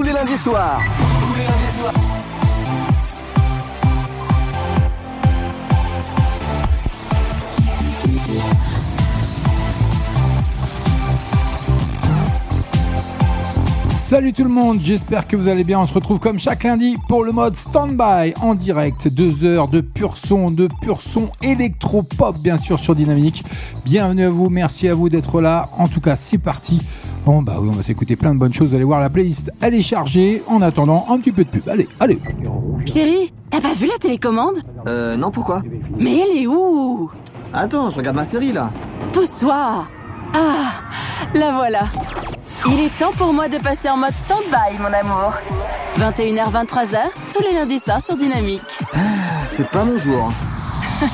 tous les lundis soirs. Salut tout le monde, j'espère que vous allez bien. On se retrouve comme chaque lundi pour le mode Standby en direct. Deux heures de pur son, de pur son électro-pop bien sûr sur Dynamique. Bienvenue à vous, merci à vous d'être là. En tout cas, c'est parti. Bon bah oui, on va s'écouter plein de bonnes choses. Allez voir la playlist, elle est chargée. En attendant, un petit peu de pub. Allez, allez. Chérie, t'as pas vu la télécommande? Euh, non, pourquoi? Mais elle est où? Attends, je regarde ma série là. Pousse-toi Ah, la voilà. Il est temps pour moi de passer en mode stand-by, mon amour. 21h, 23h, tous les lundis soirs sur Dynamique. C'est pas mon jour.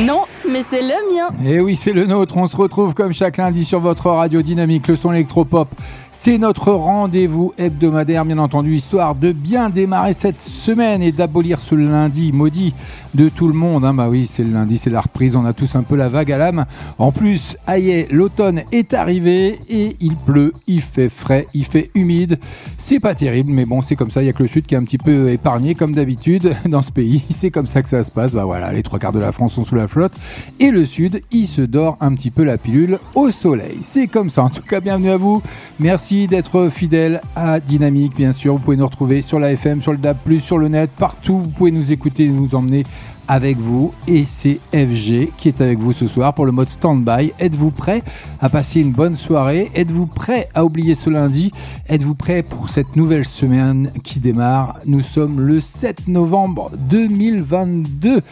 Non, mais c'est le mien. Et Eh oui, c'est le nôtre. On se retrouve comme chaque lundi sur votre radio dynamique, le son électropop. C'est notre rendez-vous hebdomadaire, bien entendu, histoire de bien démarrer cette semaine et d'abolir ce lundi maudit de tout le monde. hein. Bah oui, c'est le lundi, c'est la reprise. On a tous un peu la vague à l'âme. En plus, aïe, l'automne est arrivé et il pleut, il fait frais, il fait humide. C'est pas terrible, mais bon, c'est comme ça. Il y a que le sud qui est un petit peu épargné, comme d'habitude, dans ce pays. C'est comme ça que ça se passe. Bah voilà, les trois quarts de la France sont sous la flotte. Et le sud, il se dort un petit peu la pilule au soleil. C'est comme ça. En tout cas, bienvenue à vous. Merci d'être fidèle à Dynamique, bien sûr. Vous pouvez nous retrouver sur la FM, sur le DAB+, sur le net, partout. Vous pouvez nous écouter et nous emmener avec vous. Et c'est FG qui est avec vous ce soir pour le mode stand-by. Êtes-vous prêt à passer une bonne soirée? Êtes-vous prêt à oublier ce lundi? Êtes-vous prêt pour cette nouvelle semaine qui démarre? Nous sommes le 7 novembre 2022.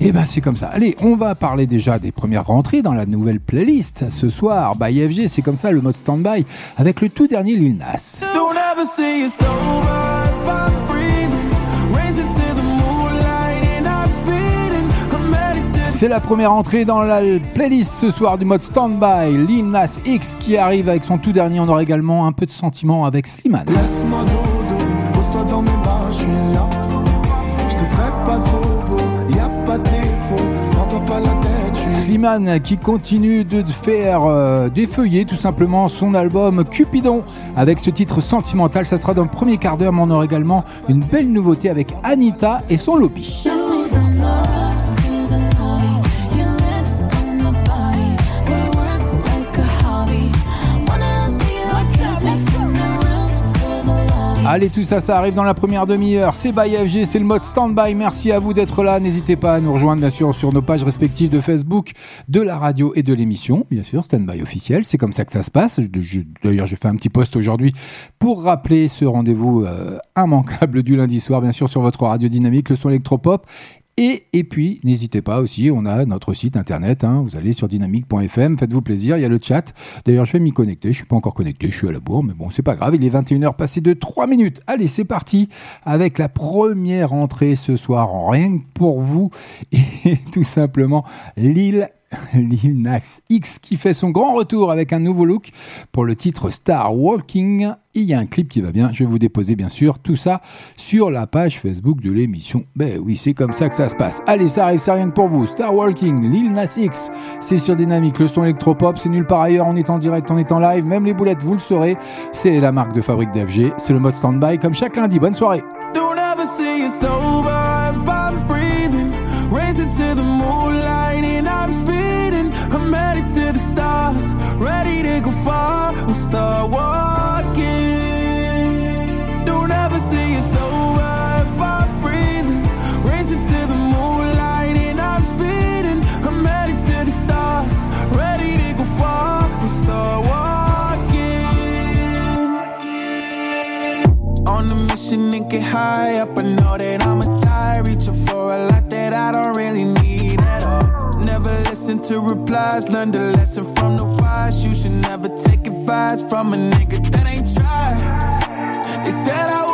Et ben c'est comme ça. Allez, on va parler déjà des premières rentrées dans la nouvelle playlist ce soir. By FG, c'est comme ça le mode stand-by avec le tout dernier Lil Nas. Don't ever. C'est la première entrée dans la playlist ce soir du mode stand-by. Lil Nas X qui arrive avec son tout dernier. On aura également un peu de sentiment avec Slimane. Laisse-moi dodo, pose-toi dans mes bras, je suis là. Je te ferai pas de bobo, y a pas de défaut. Prends-toi pas la tête, je suis Slimane qui continue de faire euh, défeuiller tout simplement son album Cupidon avec ce titre sentimental. Ça sera dans le premier quart d'heure, mais on aura également une belle nouveauté avec Anita et son lobby. Allez, tout ça, ça arrive dans la première demi-heure. C'est by FG, c'est le mode stand-by. Merci à vous d'être là. N'hésitez pas à nous rejoindre, bien sûr, sur nos pages respectives de Facebook, de la radio et de l'émission. Bien sûr, stand-by officiel. C'est comme ça que ça se passe. D'ailleurs, j'ai fait un petit post aujourd'hui pour rappeler ce rendez-vous euh, immanquable du lundi soir, bien sûr, sur votre radio dynamique, le son électropop. Et, et puis, n'hésitez pas aussi, on a notre site internet, hein, vous allez sur dynamique.fm, faites-vous plaisir, il y a le chat. D'ailleurs, je vais m'y connecter, je suis pas encore connecté, je suis à la bourre, mais bon, c'est pas grave, il est 21h passé de 3 minutes. Allez, c'est parti avec la première entrée ce soir, rien que pour vous, et tout simplement Lille. Lil Nas X qui fait son grand retour avec un nouveau look pour le titre Star Walking. Il y a un clip qui va bien. Je vais vous déposer bien sûr tout ça sur la page Facebook de l'émission. Ben oui, c'est comme ça que ça se passe. Allez, ça arrive, c'est rien que pour vous. Star Walking, Lil Nas X, c'est sur Dynamique. Le son électropop, c'est nulle part ailleurs. On est en direct, on est en live. Même les boulettes, vous le saurez. C'est la marque de fabrique d'FG. C'est le mode standby comme chaque lundi. Bonne soirée. Don't ever I'm breathing. To the moonlight stars, ready to go far. I'm start walking. To replies. Learn the lesson from the wise. You should never take advice from a nigga that ain't tried. They said I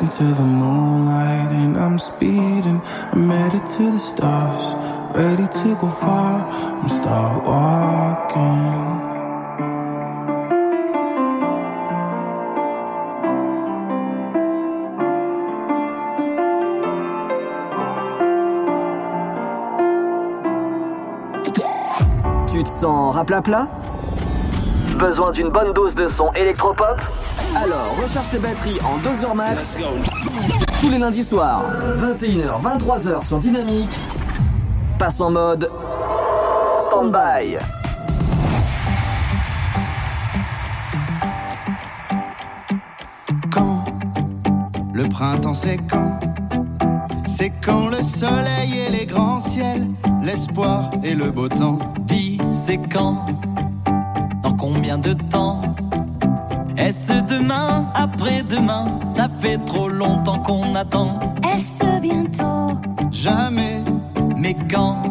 Racing to the moonlight and I'm speeding. I'm headed to the stars, ready to go far. I'm start walking. Tu te sens raplapla? Besoin d'une bonne dose de son électropop? Alors recharge tes batteries en 2 heures max. Tous les lundis soirs, 21h, 23h sur Dynamique. Passe en mode stand-by. Quand le printemps c'est quand? C'est quand le soleil et les grands ciels, l'espoir et le beau temps. Dis, c'est quand? Dans combien de temps? Est-ce demain, après-demain Ça fait trop longtemps qu'on attend. Est-ce bientôt Jamais, Mais quand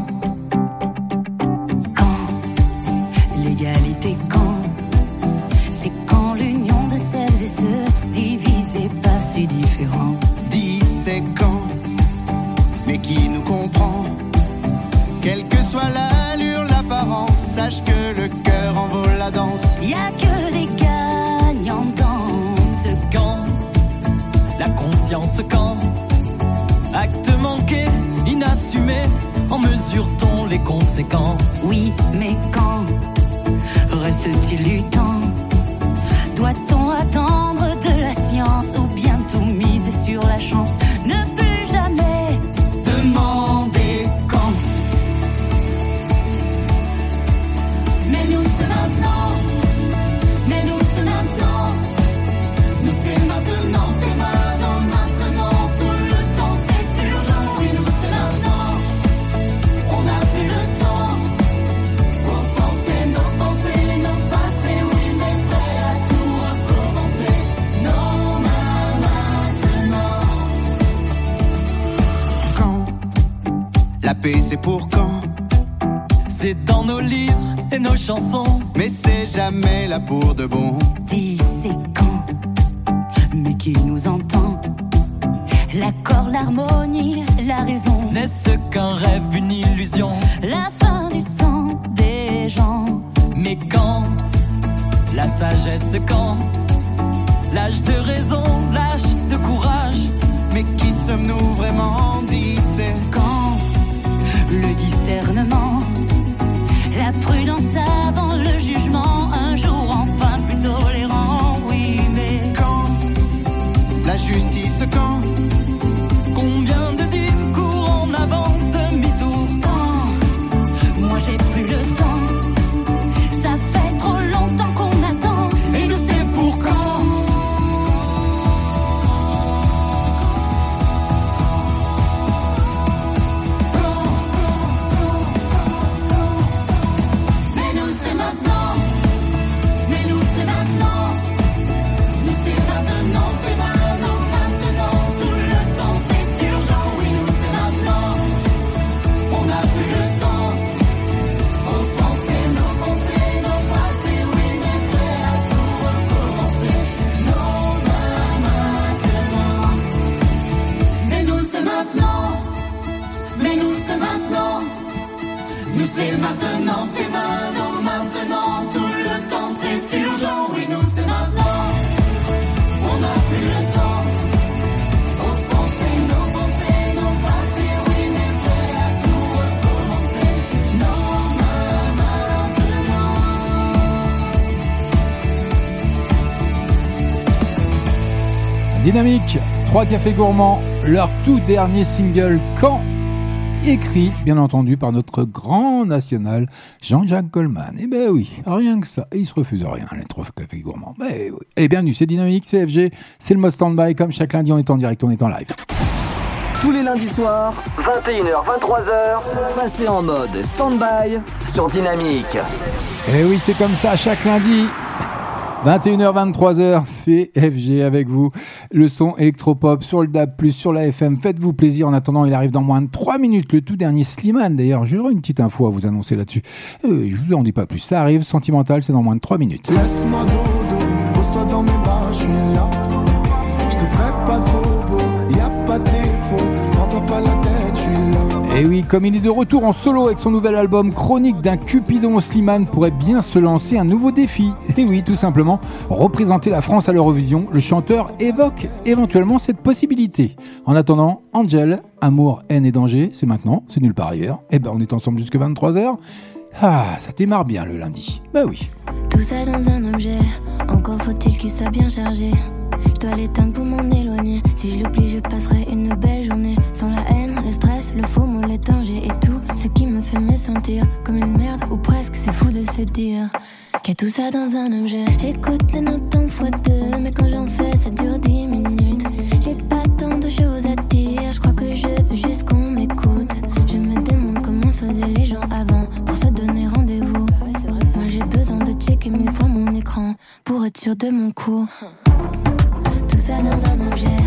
Dynamique, trois cafés gourmands, leur tout dernier single Quand écrit bien entendu par notre grand national Jean-Jacques Goldman. Eh ben oui, rien que ça. Et il se refuse rien, les trois cafés gourmands. Ben oui. Allez, bienvenue, c'est Dynamique, c'est FG, c'est le mode stand-by. Comme chaque lundi, on est en direct, on est en live. Tous les lundis soirs, 21h, 23h, passez en mode stand-by sur Dynamique. Eh oui, c'est comme ça, chaque lundi. 21h, 23h, c'est FG avec vous. Le son électropop sur le DAB+, sur la FM. Faites-vous plaisir. En attendant, il arrive dans moins de 3 minutes. Le tout dernier Slimane, d'ailleurs. J'aurai une petite info à vous annoncer là-dessus. Euh, je vous en dis pas plus. Ça arrive. Sentimental, c'est dans moins de 3 minutes. Laisse-moi pose-toi dans mes bras, je suis là. Je te ferai pas de bobo, y a pas de défaut. Prends-toi pas la tête, je suis là. Et oui, comme il est de retour en solo avec son nouvel album Chronique d'un Cupidon, Slimane pourrait bien se lancer un nouveau défi. Et oui, tout simplement, représenter la France à l'Eurovision. Le chanteur évoque éventuellement cette possibilité. En attendant, Angel, Amour, haine et danger, c'est maintenant, c'est nulle part ailleurs. Et ben on est ensemble jusque 23h. Ah, ça démarre bien le lundi. Bah oui. Tout ça dans un objet, encore faut-il qu'il soit bien chargé. Je dois l'éteindre pour m'en éloigner. Si je l'oublie, je passerai une belle journée. Sans la haine, le faux mot, les dangers et tout ce qui me fait me sentir comme une merde ou presque. C'est fou de se dire qu'il y a tout ça dans un objet. J'écoute les notes en fois deux, mais quand j'en fais, ça dure dix minutes. J'ai pas tant de choses à dire, je crois que je veux juste qu'on m'écoute. Je me demande comment faisaient les gens avant pour se donner rendez-vous. Moi j'ai besoin de checker mille fois mon écran pour être sûr de mon coup. Tout ça dans un objet.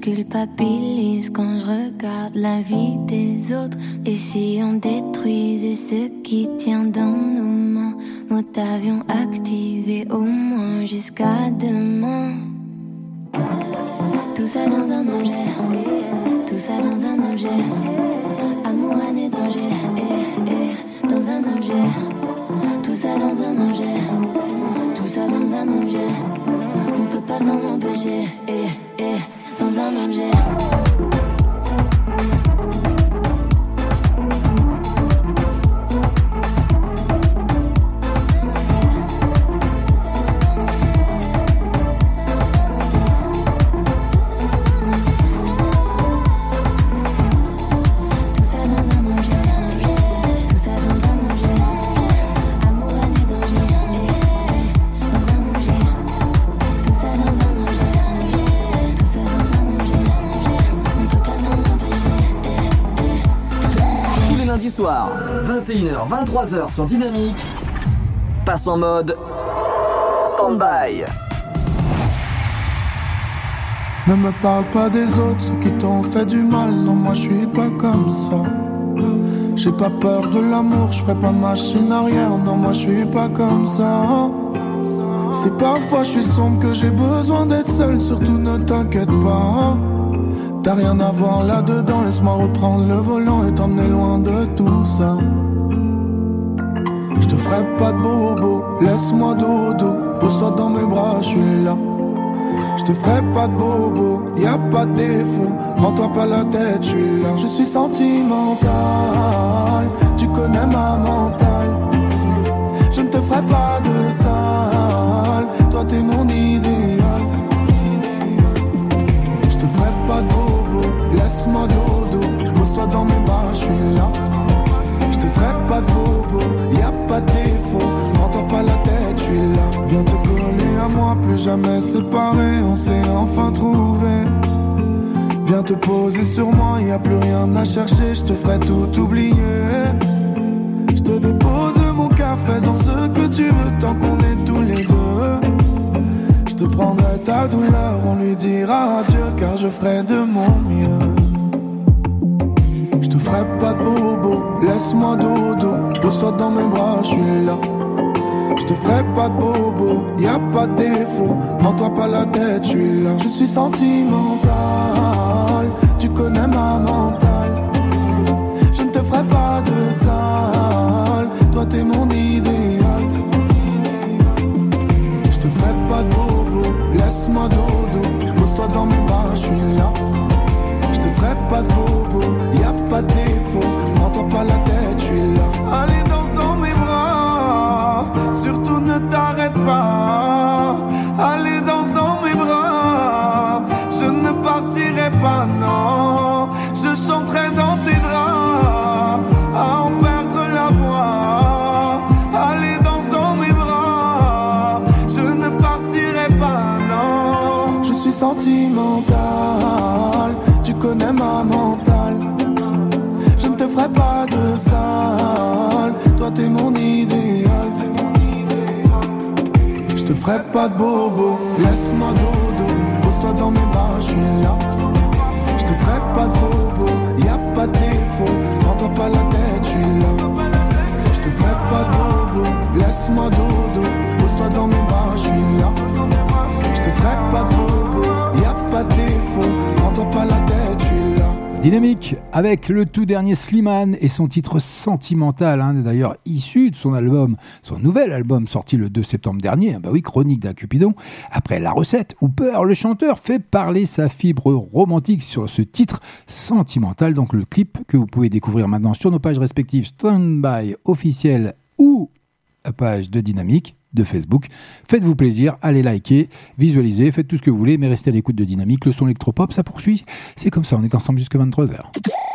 Culpabilise quand je regarde la vie des autres. Et si on détruisait ce qui tient dans nos mains, mode avion activé au moins jusqu'à demain. Tout ça dans un objet, 21h, 23h sur Dynamique, passe en mode stand-by. Ne me parle pas des autres, ceux qui t'ont fait du mal. Non, moi je suis pas comme ça. J'ai pas peur de l'amour, je ferai pas machine arrière. Non, moi je suis pas comme ça. Si parfois je suis sombre, que j'ai besoin d'être seul, surtout ne t'inquiète pas. T'as rien à voir là-dedans, laisse-moi reprendre le volant et t'emmener loin de tout ça. Je te ferai pas de bobo, laisse-moi dodo, pose-toi dans mes bras, je suis là. Je te ferai pas de bobo, y a pas de défaut. Prends-toi pas la tête, je suis là. Je suis sentimental, tu connais ma mentale. Je ne te ferai pas de sale, toi t'es mon idéal. Je te ferai pas de bobo, laisse-moi dodo. Pose-toi dans mes bras, je suis là. Je te ferai pas de bobo, plus jamais séparés. On s'est enfin trouvé. Viens te poser sur moi, y a plus rien à chercher. Je te ferai tout oublier. Je te dépose mon cœur, faisant ce que tu veux tant qu'on est tous les deux. Je te prendrai ta douleur, on lui dira adieu car je ferai de mon mieux. Je te ferai pas de bobo, laisse-moi dodo, pose-toi dans mes bras, je suis là. Te ferai pas de bobo, y a pas de défaut, prends-toi pas la tête, je suis là. Je suis sentimental, tu connais ma mentale. Je ne te ferai pas de sale, toi t'es mon idéal. Ferai pas de bobo, laisse-moi dodo, pose-toi dans mes bras, je suis là. Je te ferai pas de bobo, y a pas de défaut, prends-toi pas la tête, je suis là. Je te ferai pas de bobo, laisse-moi dodo, pose-toi dans mes bras, je suis là. Je te ferai pas de bobo, y a pas de défaut, prends-toi pas la tête. Dynamique avec le tout dernier Slimane et son titre sentimental, hein, d'ailleurs issu de son album, son nouvel album sorti le 2 septembre dernier, hein, bah oui, Chronique d'un Cupidon. Après la recette, Hooper, le chanteur, fait parler sa fibre romantique sur ce titre sentimental, donc le clip que vous pouvez découvrir maintenant sur nos pages respectives Standby officiel ou page de Dynamique de Facebook. Faites-vous plaisir, allez liker, visualisez, faites tout ce que vous voulez, mais restez à l'écoute de Dynamique. Le son électropop, ça poursuit. C'est comme ça, on est ensemble jusqu'à 23h.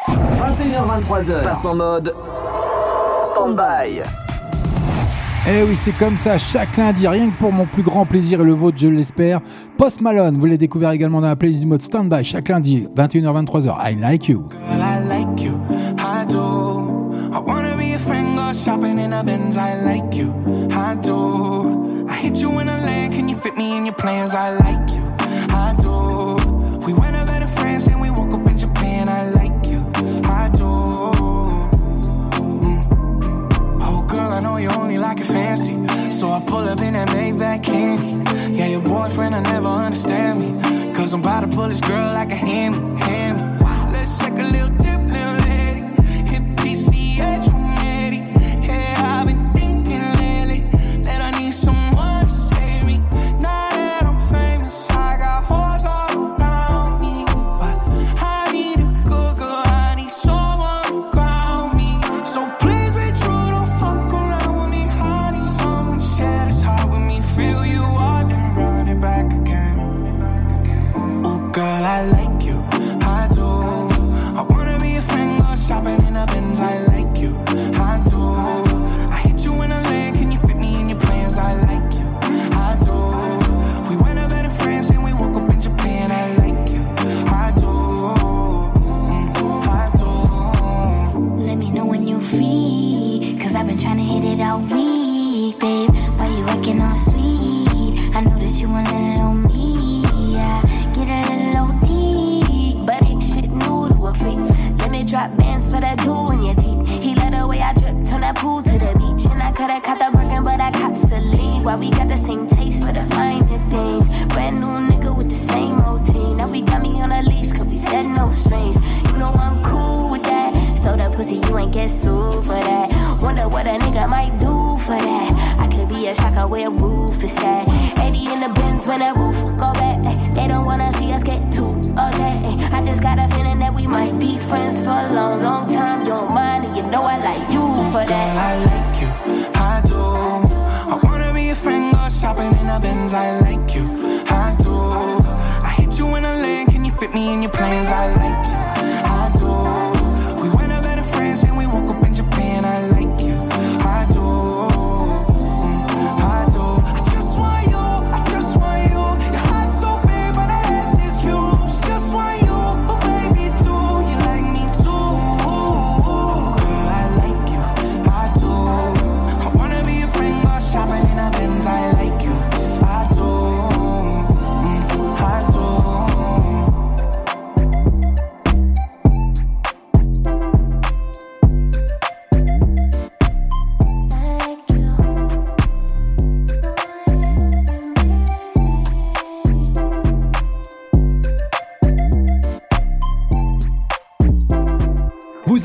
21h23h, passe en mode stand-by. Eh oui, c'est comme ça, chaque lundi, rien que pour mon plus grand plaisir et le vôtre, je l'espère. Post Malone, vous l'avez découvert également dans la playlist du mode stand-by, chaque lundi, 21h-23h. I like you. Girl, I like you, I do. I wanna be a friend, go shopping in a Benz. I like you, I do. I hit you in a land, can you fit me in your plans? I like you, I do. We went over to France and we woke up in Japan. I like you, I do. Mm. Oh, girl, I know you only like it fancy. So I pull up in that Maybach candy. Yeah, your boyfriend will never understand me. Cause I'm about to pull this girl like a hammy,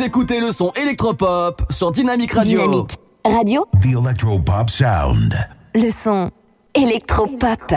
Écoutez le son électropop sur Dynamic Radio. Dynamique Radio. The Electropop Sound. Le son électropop.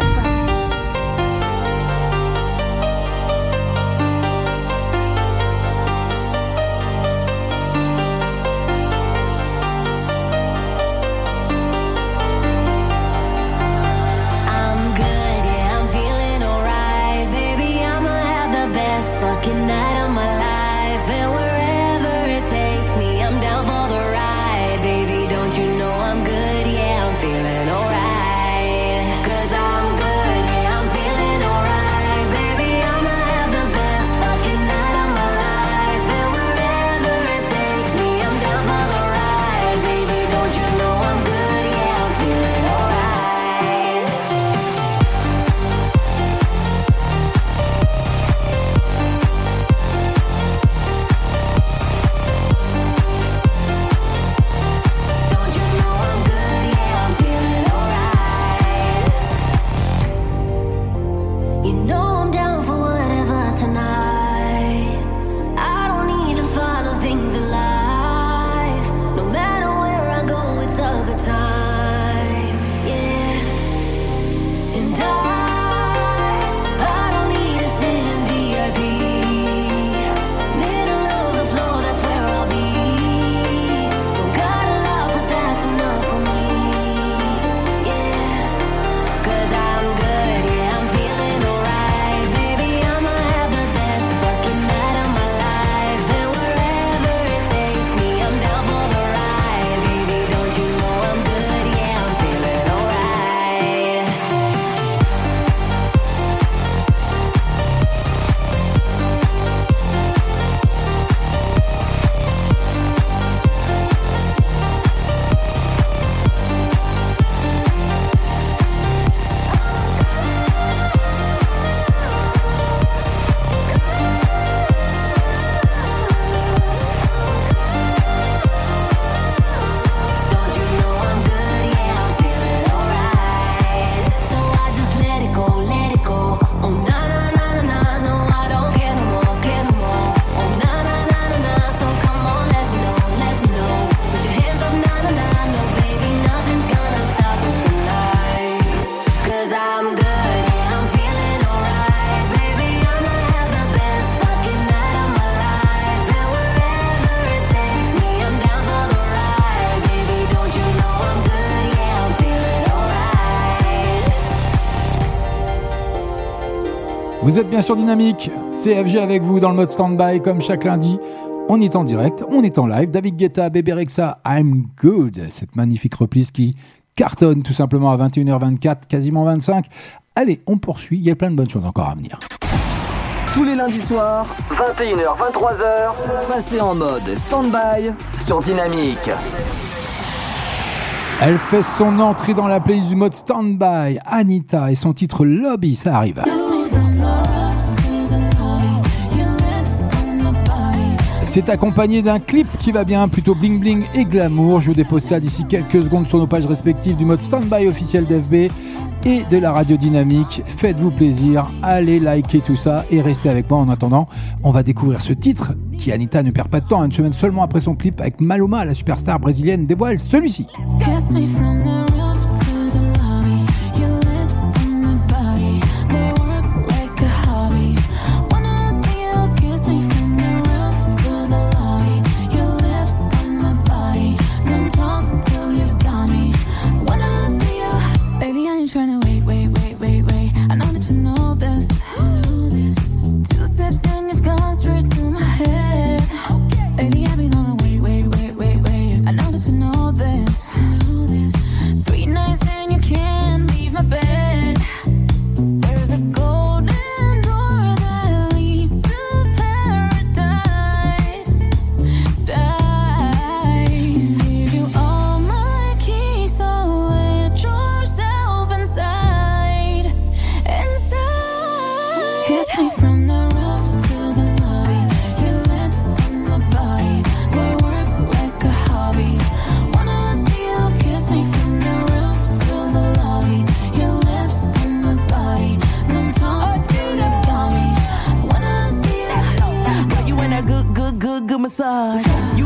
Vous êtes bien sûr dynamique, CFG avec vous dans le mode stand-by comme chaque lundi. On est en direct, on est en live. David Guetta, Bébé Rexa, I'm Good, cette magnifique reprise qui cartonne tout simplement à 21h24, quasiment 25. Allez, on poursuit, il y a plein de bonnes choses encore à venir. Tous les lundis soirs, 21h, 23h, passez en mode stand-by sur Dynamique. Elle fait son entrée dans la playlist du mode stand-by, Anita et son titre Lobby, ça arrive. C'est accompagné d'un clip qui va bien, plutôt bling bling et glamour. Je vous dépose ça d'ici quelques secondes sur nos pages respectives du mode standby officiel d'FB et de la radio dynamique. Faites-vous plaisir, allez liker tout ça et restez avec moi en attendant. On va découvrir ce titre qui Anita ne perd pas de temps, une semaine seulement après son clip avec Maluma, la superstar brésilienne dévoile celui-ci.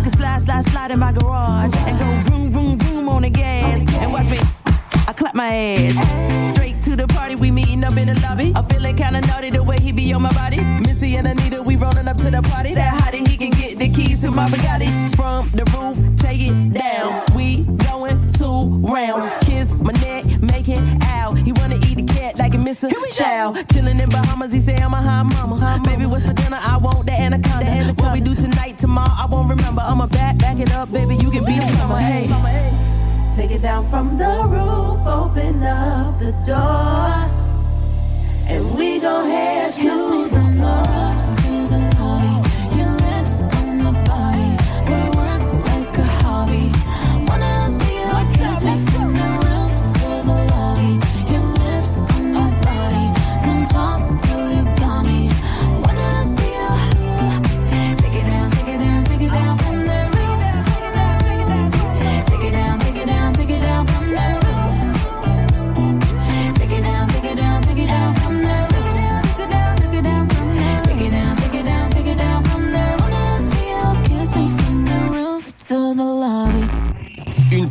Can slide, slide, slide in my garage and go vroom, vroom, vroom on the gas and watch me. I clap my ass. Straight to the party, we meeting up in the lobby. I'm feeling kinda naughty the way he be on my body. Missy and Anita, we rolling up to the party. That hottie, he can get the keys to my Bugatti. From the roof, take it down. We going two rounds. Missing child. Chilling in Bahamas, he say I'm a high mama. Baby, what's for dinner? I want the anaconda. What we do tonight, tomorrow, I won't remember. I'ma back, back it up, baby. You can be the mama. Hey. Take it down from the roof, open up the door, and we gon' head to the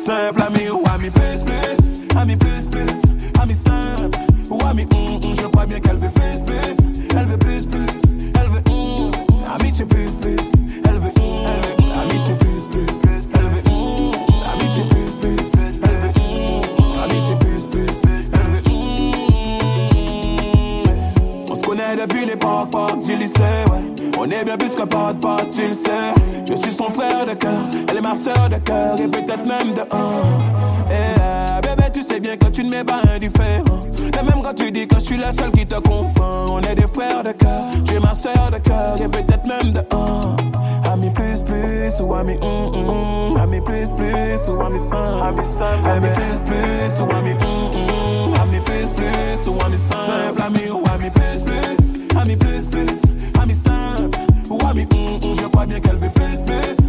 Simple ami ou ami plus plus. Ami plus plus. Ami simple. Ou ami hum hum Je crois bien qu'elle veut plus plus. Elle veut plus plus. Elle veut hum Amitié plus plus. Elle veut hum Amitié plus plus. Elle veut hum Amitié plus plus. Elle veut hum Amitié plus plus. Elle veut hum On se connaît depuis l'époque pas du lycée ouais. On est bien plus que pote, pote, tu le sais. Je suis son frère de cœur, elle est ma soeur de cœur, et peut-être même de un. Et euh, bébé, tu sais bien que tu ne m'es pas indifférent. Et même quand tu dis que je suis le seul qui te comprend, on est des frères de cœur. Tu es ma soeur de cœur, et peut-être même de un. Ami plus plus, ou ami hum hum. Ami plus plus, ou ami simple. Ami plus plus, ou ami hum hum. Ami plus plus, ou ami. Simple ami ou ami plus plus. Ami plus plus, ami simple. Ou ami hum hum. Je crois bien qu'elle veut plus plus.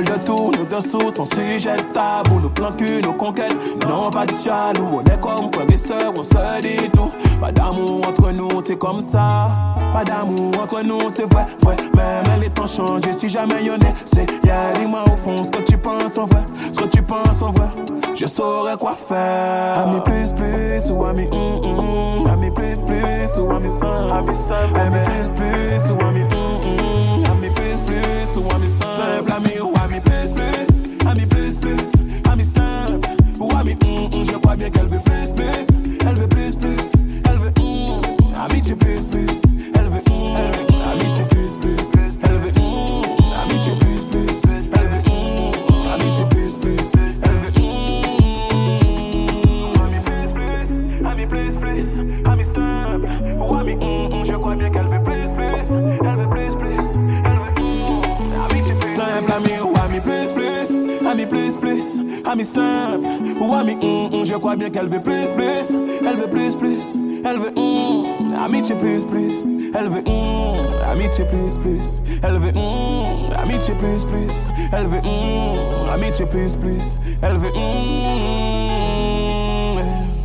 Parle de tout, nos dessous, sans sujet tabou, nos plans cul, nos conquêtes, non pas de jaloux, on est comme frères et sœurs, on se dit tout, pas d'amour entre nous, c'est comme ça, pas d'amour entre nous, c'est vrai, vrai, même les temps changent, si jamais y'en est, c'est, yeah, dis-moi au fond. Ce que tu penses en vrai, ce que tu penses en vrai, je saurais quoi faire, ami plus plus, ou ami hum hum, ami plus plus, ou ami simple, ami plus plus, ou ami hum hum, ami plus plus, ou ami simple, ami hum hum, je crois ami simple, ou ami je crois bien qu'elle veut plus plus, elle veut plus plus, elle veut hum, amitié plus plus, elle veut hum, amitié plus plus, elle veut amitié plus plus, elle veut amitié plus plus, elle veut.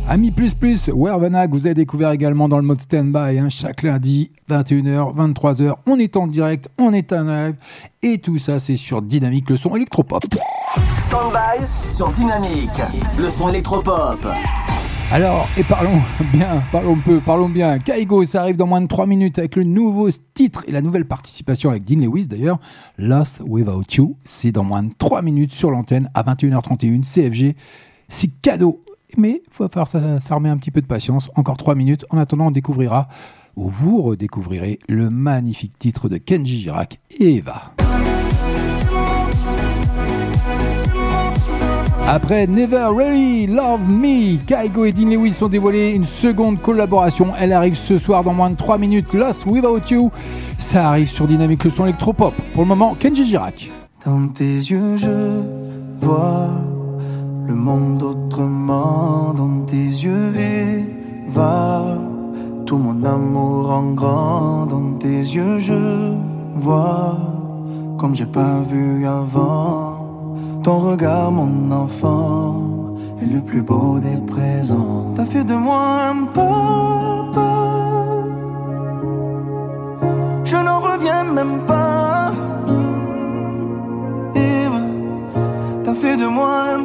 Ami plus plus, Wervenac, vous avez découvert également dans le mode stand-by, hein, chaque lundi, 21h, 23h, on est en direct, on est en live, et tout ça c'est sur Dynamique, le son électropop. Standby sur Dynamique. Le son électropop. Alors, et parlons bien, parlons peu, parlons bien. Kaigo, ça arrive dans moins de 3 minutes avec le nouveau titre et la nouvelle participation avec Dean Lewis d'ailleurs. Lost Without You, c'est dans moins de 3 minutes sur l'antenne à 21h31, CFG. C'est cadeau. Mais il va falloir s'armer un petit peu de patience. Encore 3 minutes. En attendant, on découvrira où vous redécouvrirez le magnifique titre de Kenji Girac et Eva. Après Never Really Love Me, Kaigo et Dean Lewis ont dévoilé une seconde collaboration. Elle arrive ce soir dans moins de 3 minutes. Lost Without You, ça arrive sur Dynamique le son électropop. Pour le moment, Kenji Girac. Dans tes yeux, je vois le monde autrement. Dans tes yeux, Eva, tout mon amour en grand. Dans tes yeux, je vois comme j'ai pas vu avant. Ton regard, mon enfant, est le plus beau des présents. T'as fait de moi un papa. Je n'en reviens même pas. T'as fait de moi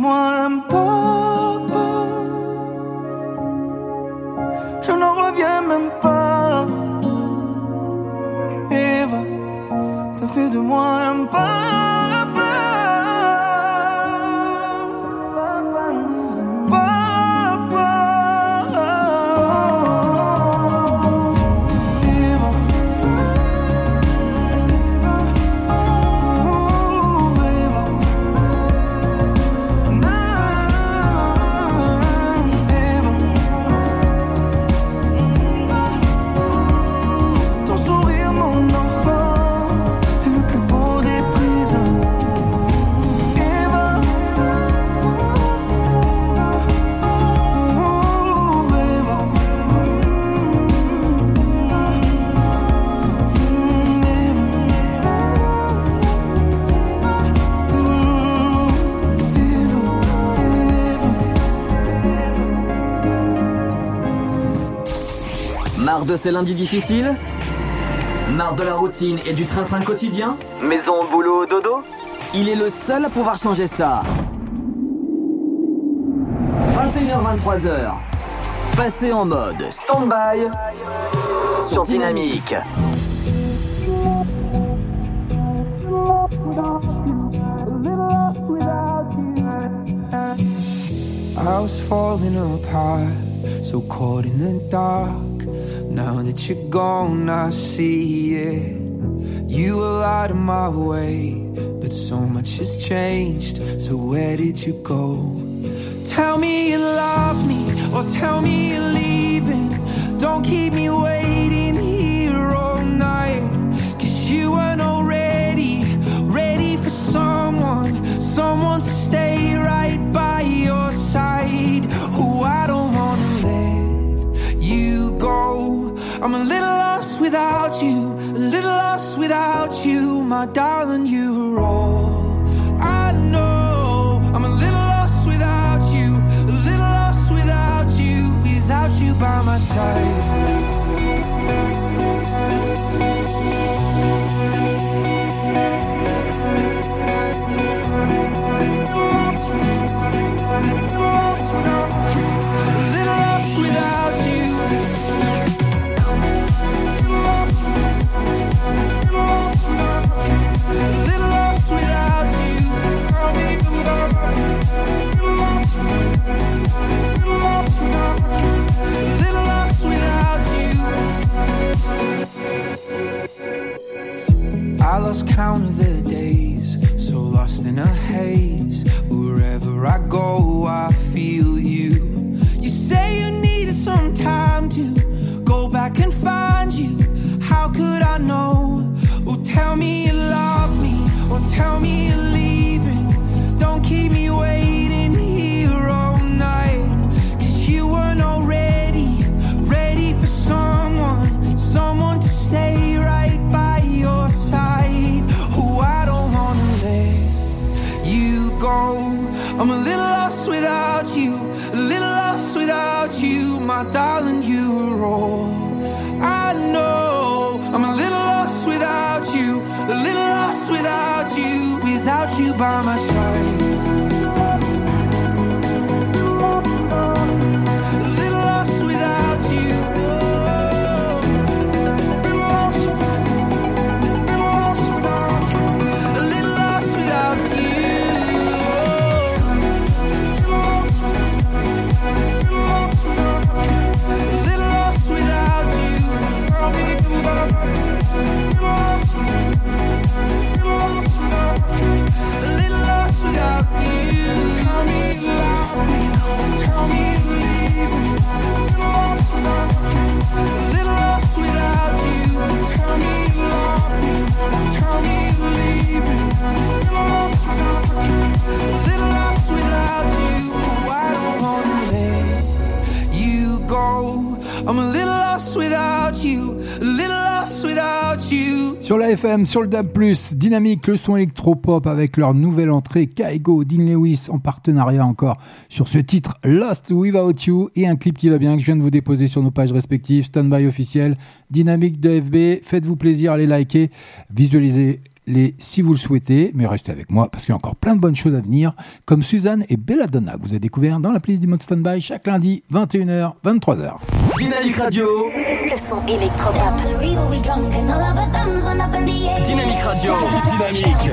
T'as fait ces lundis difficiles Marre de la routine et du train-train quotidien Maison, boulot, dodo Il est le seul à pouvoir changer ça. 21h-23h. Passez en mode stand-by sur Dynamique. I was falling apart, so caught in the dark. Now that you're gone, I see it. You were out of my way, but so much has changed. So where did you go? Tell me you love me, or tell me you're leaving. Don't keep me waiting here all night. Cause you weren't already ready for someone, someone I'm a little lost without you, a little lost without you, my darling. You are all I know. I'm a little lost without you, a little lost without you, without you by my side. I lost count of the days, so lost in a haze. Wherever I go, I feel by my Sur le DAB+, dynamique le son électropop avec leur nouvelle entrée Kaigo, Dean Lewis en partenariat encore sur ce titre Lost Without You et un clip qui va bien que je viens de vous déposer sur nos pages respectives, Standby officiel, Dynamique de FB, faites-vous plaisir, allez liker, visualisez les si vous le souhaitez, mais restez avec moi parce qu'il y a encore plein de bonnes choses à venir, comme Suzanne et Belladonna que vous avez découvert dans la playlist du Mode Standby chaque lundi 21h, 23h. Dynamique Radio, le son électropop. Dynamique Radio, dynamique.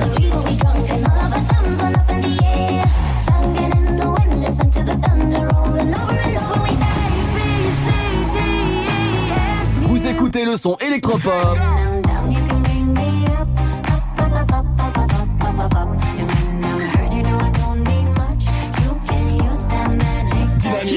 Vous écoutez le son électropop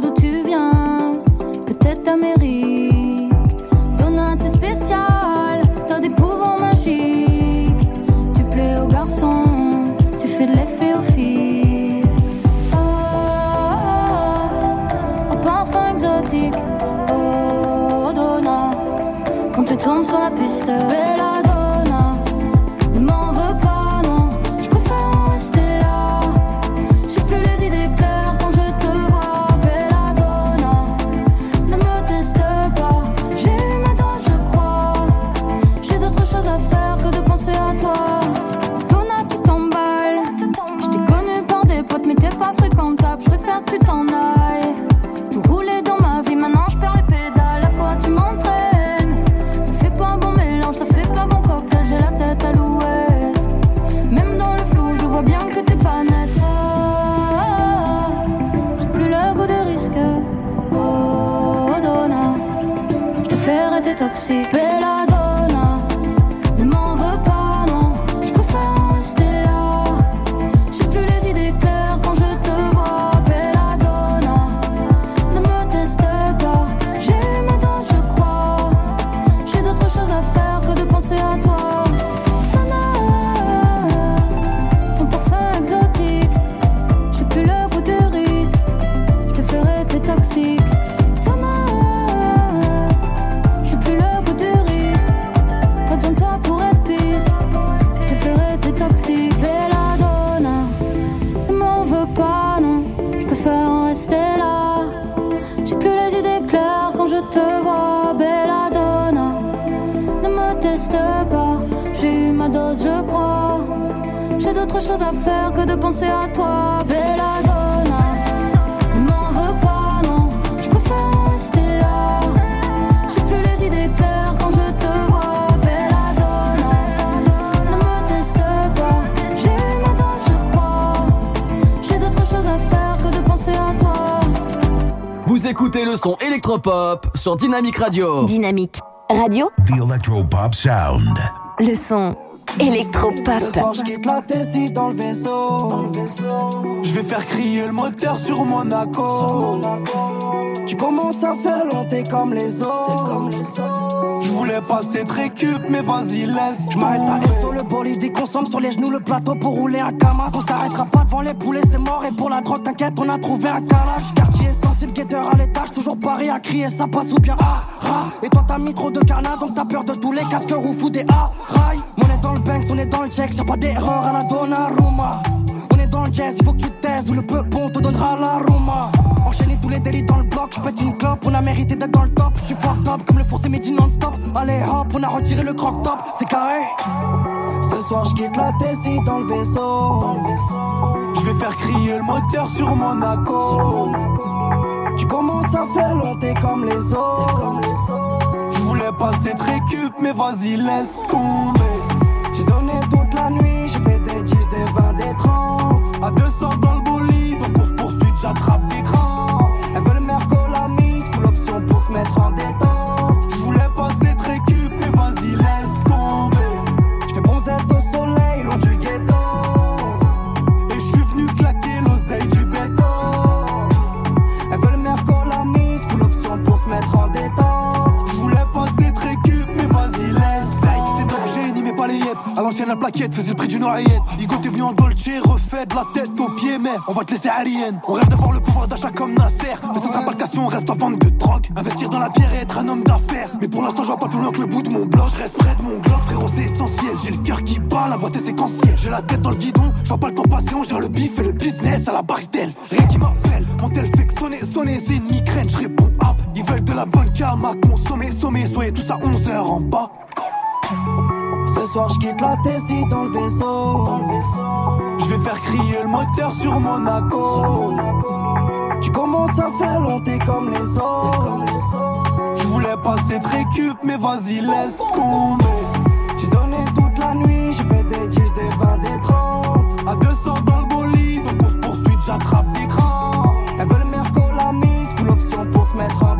d'où tu viens, peut-être d'Amérique. Donate spécial, t'as des pouvoirs magiques. Tu plais aux garçons, tu fais de l'effet aux filles. Oh, au parfum exotique, oh, Donna. Quand tu tournes sur la piste, Bella. toxic J'ai d'autres choses à faire que de penser à toi. Belladonna, ne m'en veux pas, non. Je préfère rester là. J'ai plus les idées claires quand je te vois. Belladonna, ne me teste pas. J'ai eu ma dose, je crois. J'ai d'autres choses à faire que de penser à toi. Vous écoutez le son électropop sur Dynamique Radio. Dynamique Radio, The Electropop Sound. le son électropop. Ce soir, je la Tessie dans le vaisseau. Je vais faire crier le moteur sur Monaco. Tu commences à faire long, t'es comme les autres. Je voulais passer très cube, mais vas-y, laisse. Je m'arrête à SO, le bolide, consomme sur les genoux le plateau pour rouler un camas. On s'arrêtera pas devant les poulets, c'est mort. Et pour la drogue, t'inquiète, on a trouvé un calage. Quartier sensible, guetteur à l'étage, toujours Paris à crier, ça passe ou bien ah, ah. Et toi, t'as mis trop de carnat, donc t'as peur de tous les casques roufs ou des ah, rails. Dans le Banks, on est dans le check, y'a pas d'erreur à la Donnarumma. On est dans le jazz, il faut que tu taises ou le peu bon te donnera la Roma. Enchaîner tous les délits dans le bloc, je pète une clope, on a mérité d'être dans le top. Je suis fucked up comme le foncé midi non-stop. Allez hop, on a retiré le croc top, c'est carré. Ce soir, je quitte la Tessie dans le vaisseau. Je vais faire crier le moteur sur Monaco. Tu commences à faire long, t'es comme les autres. Je voulais passer très cube, mais vas-y, laisse tomber. À 200 dans le bolide, donc on se poursuit, j'attrape l'ancienne, la plaquette faisait le prix d'une oreillette. Igo, t'es venu en Dolce, refait de la tête aux pieds, mais on va te laisser aérienne. On rêve d'avoir le pouvoir d'achat comme Nasser. Mais ça sera pas on reste en vente de drogue. Investir dans la bière et être un homme d'affaires. Mais pour l'instant, je vois pas plus loin que le bout de mon bloc. Je reste près de mon globe, frérot, c'est essentiel. J'ai le cœur qui bat, la boîte est séquentielle. J'ai la tête dans le guidon, je vois pas le temps passer. On gère le bif et le business à la bagatelle. Rien qui m'appelle, mon tel fait que sonner, sonner, c'est une migraine. Je réponds hop, ils veulent de la bonne cam à consommer, sommer, soyez tous à 11h en bas. Ce soir, je quitte la Tessie dans le vaisseau. Je vais faire crier le moteur sur Monaco. Tu commences à faire long, t'es comme les autres. Je voulais passer très cube, mais vas-y, laisse tomber. J'ai zoné toute la nuit, j'ai fait des 10, des 20, des 30. À 200 dans le bolide, donc on se poursuit, j'attrape des crans. Elle veut le mercolamis, full option pour se mettre en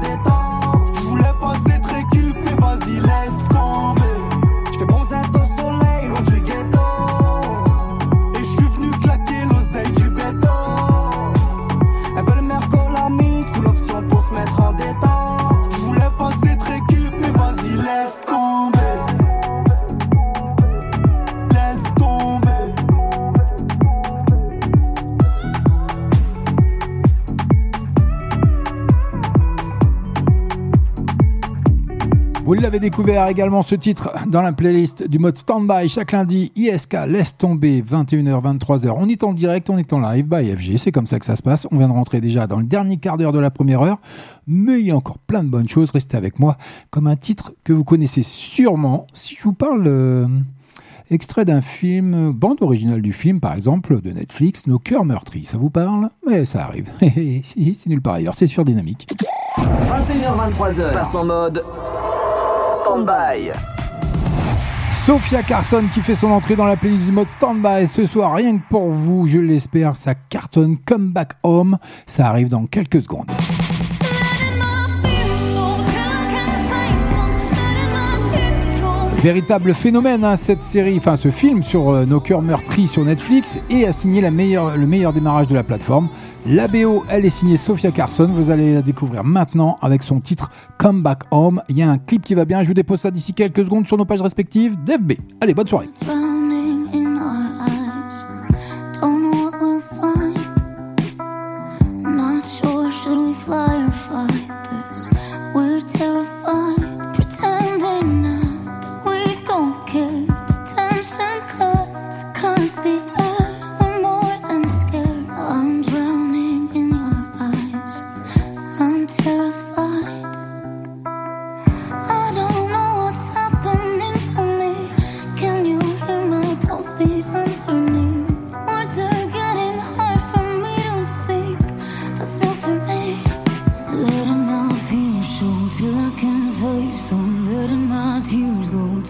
Vous l'avez découvert également ce titre dans la playlist du mode standby chaque lundi. ISK laisse tomber 21h 23h. On est en direct, on est en live by FG. C'est comme ça que ça se passe. On vient de rentrer déjà dans le dernier quart d'heure de la première heure, mais il y a encore plein de bonnes choses. Restez avec moi comme un titre que vous connaissez sûrement. Si je vous parle euh, extrait d'un film, bande originale du film par exemple de Netflix, Nos cœurs meurtris. Ça vous parle? Mais ça arrive. C'est nulle part ailleurs. C'est sur Dynamique. 21h23h, passe en mode stand-by. Sophia Carson qui fait son entrée dans la playlist du mode Standby ce soir, rien que pour vous, je l'espère, ça cartonne Come Back Home. Ça arrive dans quelques secondes. Véritable phénomène, hein, cette série, enfin ce film sur euh, nos cœurs meurtris sur Netflix et a signé le meilleur démarrage de la plateforme. La BO, elle est signée Sophia Carson. Vous allez la découvrir maintenant avec son titre Come Back Home. Il y a un clip qui va bien. Je vous dépose ça d'ici quelques secondes sur nos pages respectives d'FB. Allez, bonne soirée.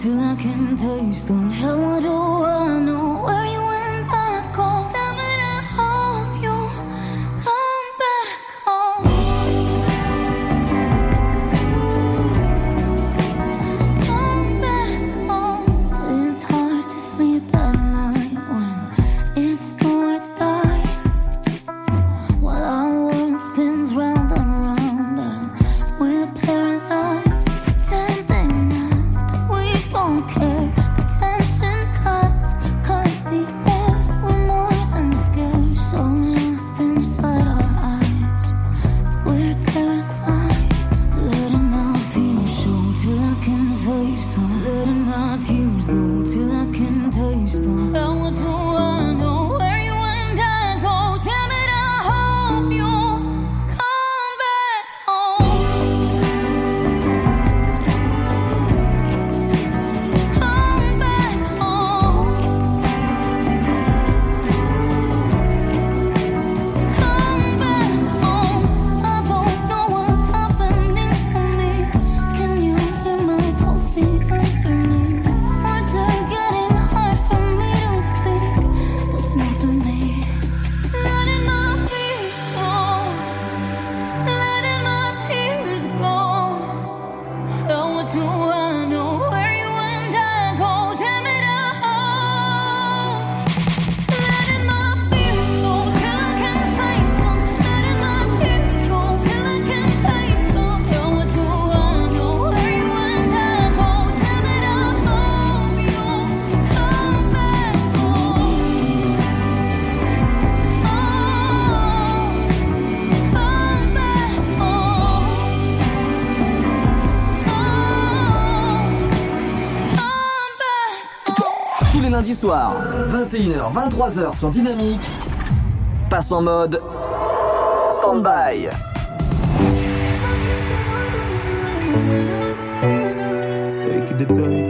till I can taste them. 21h, 23h sur Dynamique, passe en mode stand-by. Take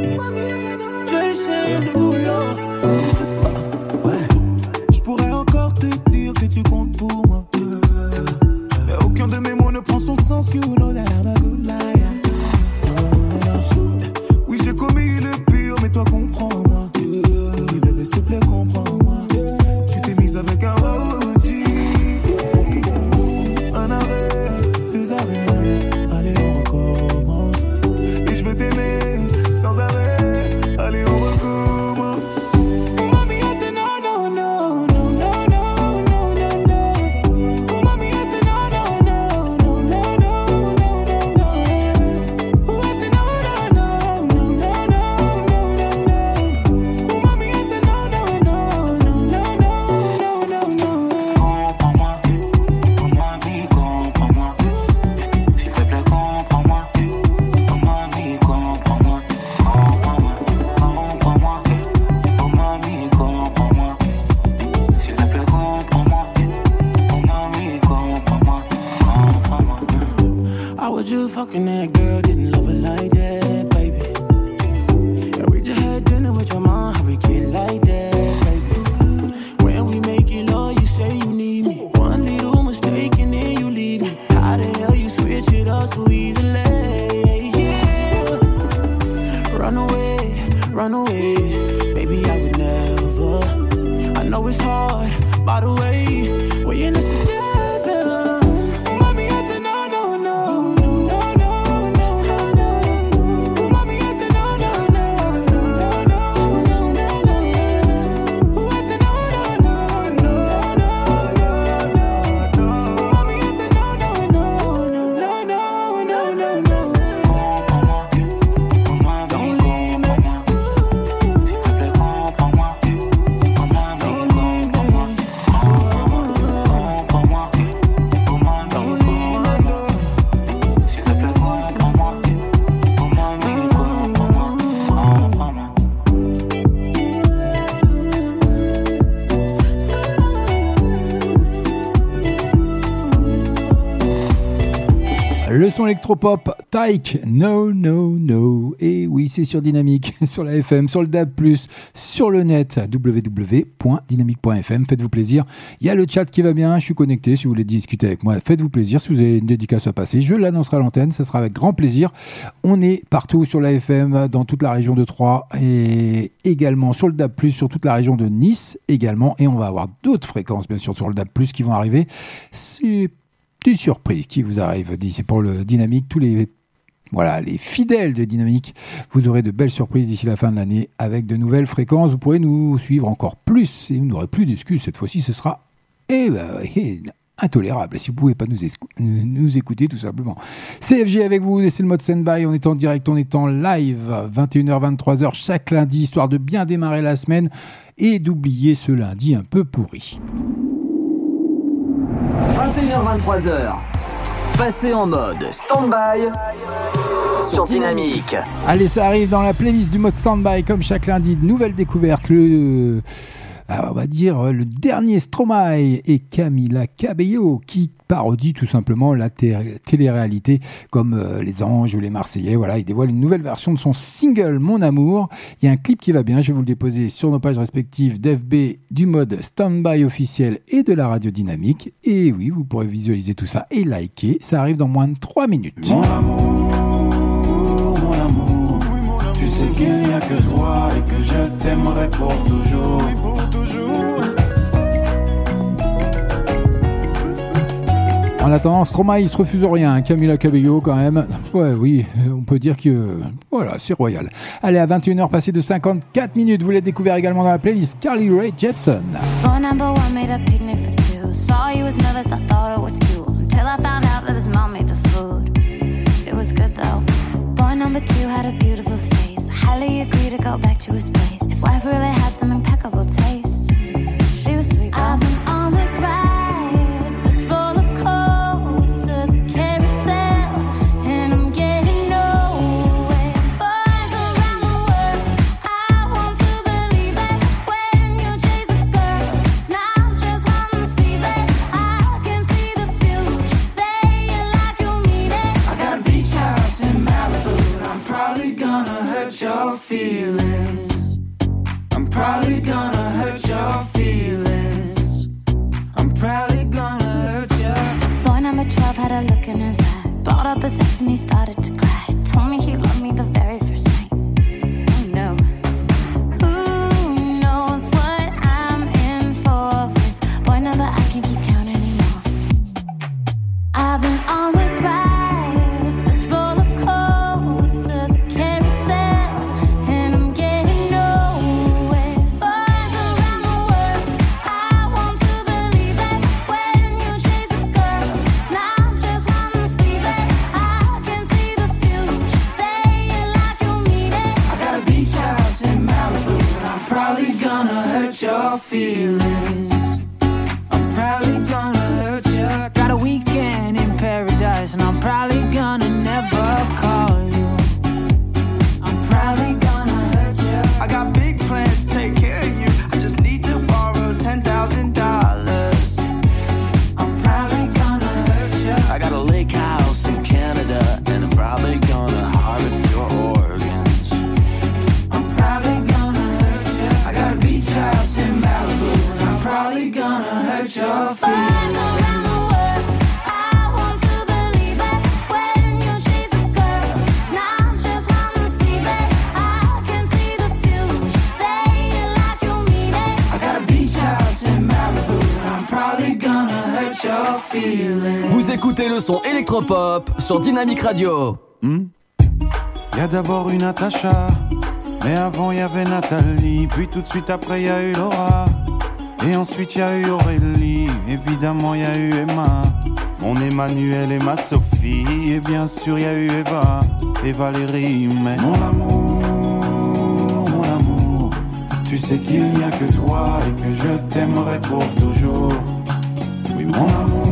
son électropop, Tyke, no, no, no. Et oui, c'est sur Dynamique, sur la FM, sur le DAB+, sur le net, www.dynamique.fm. Faites-vous plaisir. Il y a le chat qui va bien, je suis connecté. Si vous voulez discuter avec moi, faites-vous plaisir. Si vous avez une dédicace à passer, je l'annoncerai à l'antenne, ce sera avec grand plaisir. On est partout sur la FM, dans toute la région de Troyes et également sur le DAB+, sur toute la région de Nice également. Et on va avoir d'autres fréquences, bien sûr, sur le DAB+, qui vont arriver. C'est des surprises qui vous arrivent. C'est pour le dynamique, tous les voilà, les fidèles de Dynamique, vous aurez de belles surprises d'ici la fin de l'année avec de nouvelles fréquences. Vous pourrez nous suivre encore plus et vous n'aurez plus d'excuses. Cette fois-ci, ce sera eh ben, intolérable si vous ne pouvez pas nous- nous écouter tout simplement. CFG avec vous, c'est le mode stand-by. On est en direct, on est en live, 21h, 23h chaque lundi, histoire de bien démarrer la semaine et d'oublier ce lundi un peu pourri. 21h23h. Passez en mode stand-by sur Dynamique. Allez, ça arrive dans la playlist du mode standby, comme chaque lundi, de nouvelles découvertes. Le, on va dire euh, le dernier Stromae et Camila Cabello qui parodie tout simplement la té- télé-réalité comme euh, Les Anges ou Les Marseillais. Voilà, il dévoile une nouvelle version de son single Mon Amour. Il y a un clip qui va bien, je vais vous le déposer sur nos pages respectives d'FB du mode standby officiel et de la radio dynamique. Et oui, vous pourrez visualiser tout ça et liker. Ça arrive dans moins de 3 minutes. Sais qu'il n'y a que toi et que je t'aimerai pour toujours. En attendant, Stromae, il se refuse rien. hein. Camila Cabello, quand même. Ouais, oui, euh, on peut dire que. Voilà, c'est royal. Allez, à 21h, passé de 54 minutes. Vous l'avez découvert également dans la playlist Carly Rae Jepsen. Phone number one made a picnic for two. Saw he was nervous, I thought it was cute. Until I found out that his mom made the food. It was good though. Boy number two had a beautiful face. I highly agree to go back to his place. His wife really had some impeccable taste. Feelings. I'm probably gonna hurt your feelings. I'm probably gonna hurt your. Boy number 12 had a look in his eye. Brought up a ex and he started to cry. Told me he loved me the very feeling. Écoutez le son électropop sur Dynamique Radio. Hmm? Y a d'abord eu Natacha, mais avant y avait Nathalie, puis tout de suite après y a eu Laura, et ensuite y a eu Aurélie, évidemment y a eu Emma, mon Emmanuel et ma Sophie, et bien sûr y a eu Eva et Valérie, mais mon amour, mon amour, tu sais qu'il n'y a que toi et que je t'aimerai pour toujours. Oui, mon amour,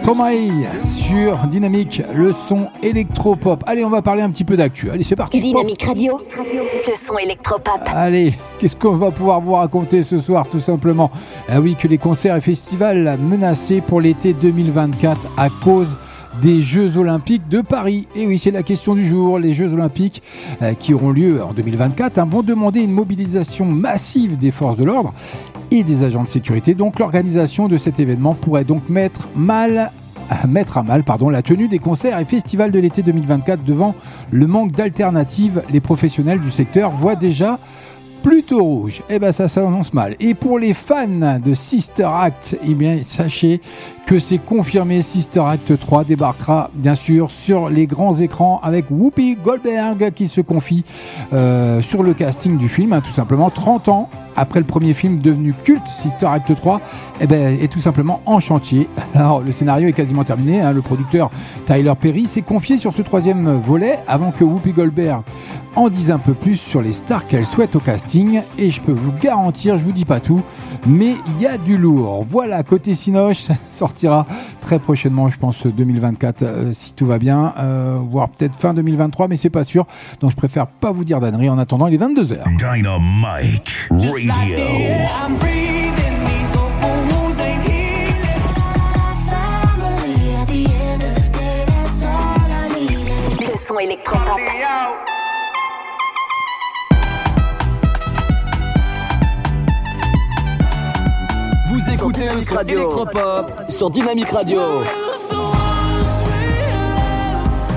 Stromae sur Dynamique, le son électropop. Allez, on va parler un petit peu d'actu. Allez, c'est parti. Dynamique Radio, le son électropop. Allez, qu'est-ce qu'on va pouvoir vous raconter ce soir tout simplement? Ah oui, que les concerts et festivals menacés pour l'été 2024 à cause des Jeux Olympiques de Paris. Et oui, c'est la question du jour. Les Jeux Olympiques euh, qui auront lieu en 2024 hein, vont demander une mobilisation massive des forces de l'ordre et des agents de sécurité. Donc l'organisation de cet événement pourrait donc mettre mal à mettre à mal pardon, la tenue des concerts et festivals de l'été 2024 devant le manque d'alternatives. Les professionnels du secteur voient déjà plutôt rouge. Eh ben ça s'annonce mal. Et pour les fans de Sister Act, eh bien sachez que c'est confirmé. Sister Act 3 débarquera bien sûr sur les grands écrans avec Whoopi Goldberg qui se confie euh, sur le casting du film, hein, tout simplement 30 ans après le premier film devenu culte, Sister Act 3, eh ben, est tout simplement en chantier. Alors le scénario est quasiment terminé. hein. Le producteur Tyler Perry s'est confié sur ce troisième volet avant que Whoopi Goldberg en dise un peu plus sur les stars qu'elle souhaite au casting. Et je peux vous garantir, je vous dis pas tout, mais il y a du lourd. Voilà, côté Cinoche, ça sortira très prochainement, je pense 2024, euh, si tout va bien, euh, voire peut-être fin 2023, mais c'est pas sûr. Donc je préfère pas vous dire d'annerie. En attendant, il est 22h. Dynamite Radio. I'm écoutez le son électropop sur Dynamique Radio.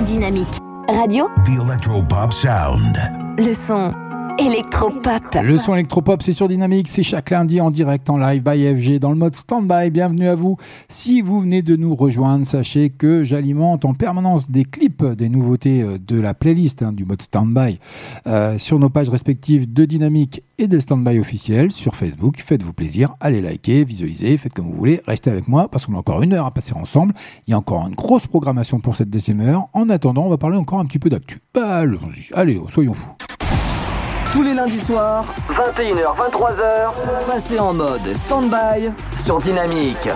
Dynamique Radio, The Electropop Sound. le son électropop. Le son électropop, c'est sur Dynamique, c'est chaque lundi en direct, en live by FG, dans le mode stand-by. Bienvenue à vous. Si vous venez de nous rejoindre, sachez que j'alimente en permanence des clips, des nouveautés euh, de la playlist hein, du mode stand-by euh, sur nos pages respectives de Dynamique et de stand-by officiel sur Facebook. Faites-vous plaisir, allez liker, visualiser, faites comme vous voulez. Restez avec moi parce qu'on a encore une heure à passer ensemble. Il y a encore une grosse programmation pour cette deuxième heure. En attendant, on va parler encore un petit peu d'actu. Bah, allez, soyons fous. Tous les lundis soirs, 21h, 23h, passez en mode stand-by sur Dynamique.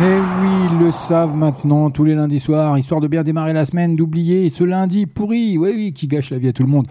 Mais oui, ils le savent maintenant, tous les lundis soirs, histoire de bien démarrer la semaine, d'oublier ce lundi pourri, oui, oui, qui gâche la vie à tout le monde.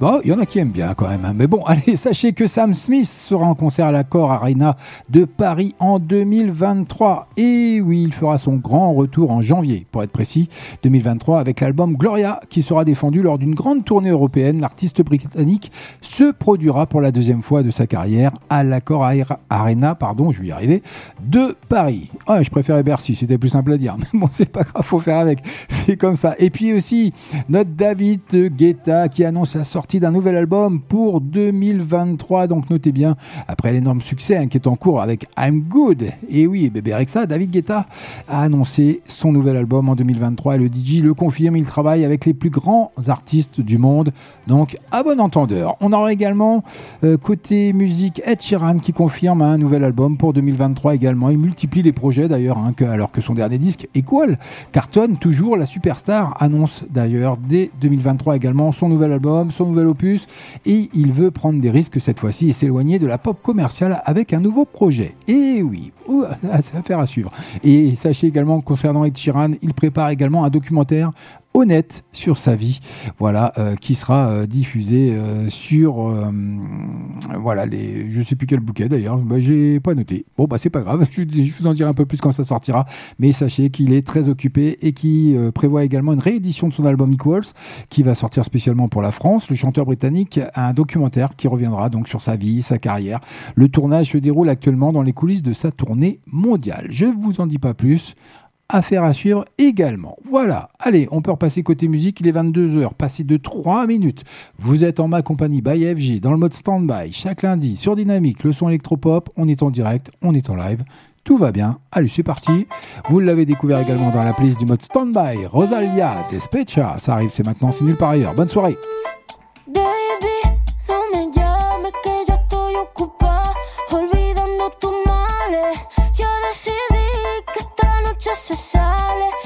Bon, il y en a qui aiment bien quand même. hein. Mais bon, allez, sachez que Sam Smith sera en concert à l'Accor Arena de Paris en 2023. Et oui, il fera son grand retour en janvier, pour être précis, 2023, avec l'album Gloria, qui sera défendu lors d'une grande tournée européenne. L'artiste britannique se produira pour la deuxième fois de sa carrière à l'Accor Arena, pardon, je vais y arriver, de Paris. Ah, je préférais Bercy, c'était plus simple à dire. Mais bon, c'est pas grave, faut faire avec. C'est comme ça. Et puis aussi, notre David Guetta qui annonce la sortie d'un nouvel album pour 2023. Donc notez bien, après l'énorme succès hein, qui est en cours avec I'm Good. Et oui, bébé Rexa, David Guetta a annoncé son nouvel album en 2023 et le DJ le confirme, il travaille avec les plus grands artistes du monde. Donc à bon entendeur. On aura également euh, côté musique Ed Sheeran qui confirme un nouvel album pour 2023 également. Il multiplie les projets d'ailleurs, hein, alors que son dernier disque Equal cartonne toujours. La superstar annonce d'ailleurs dès 2023 également son nouvel album, son nouvel opus et il veut prendre des risques cette fois-ci et s'éloigner de la pop commerciale avec un nouveau projet. Et oui, affaire à suivre. Et sachez également concernant Ed Sheeran, il prépare également un documentaire honnête sur sa vie, voilà, euh, qui sera euh, diffusé euh, sur, euh, voilà, les, je sais plus quel bouquet d'ailleurs, bah, j'ai pas noté. Bon bah c'est pas grave, je, je vous en dirai un peu plus quand ça sortira, mais sachez qu'il est très occupé et qui euh, prévoit également une réédition de son album Equals, qui va sortir spécialement pour la France. Le chanteur britannique a un documentaire qui reviendra donc sur sa vie, sa carrière. Le tournage se déroule actuellement dans les coulisses de sa tournée mondiale. Je vous en dis pas plus. Affaire à suivre également. Voilà. Allez, on peut repasser côté musique. Il est 22h, passé de 3 minutes. Vous êtes en ma compagnie by FG dans le mode stand-by chaque lundi sur Dynamique, le son électropop. On est en direct, on est en live. Tout va bien. Allez, c'est parti. Vous l'avez découvert également dans la playlist du mode stand-by. Rosalia Despecha. Ça arrive, c'est maintenant, c'est nulle part ailleurs. Bonne soirée. Esta noche se sale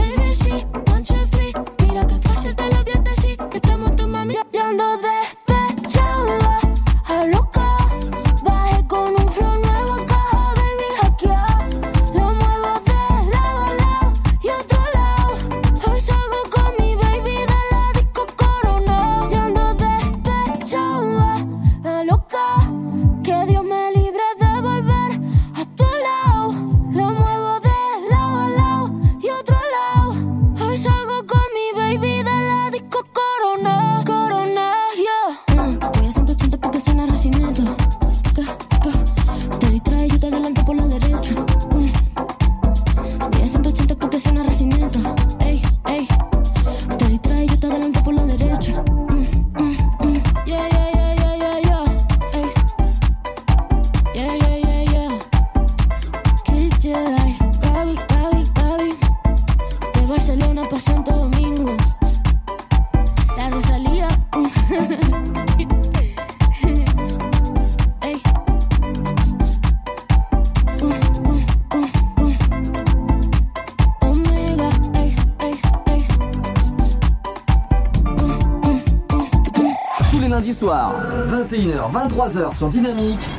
21h, 23h sur Dynamique,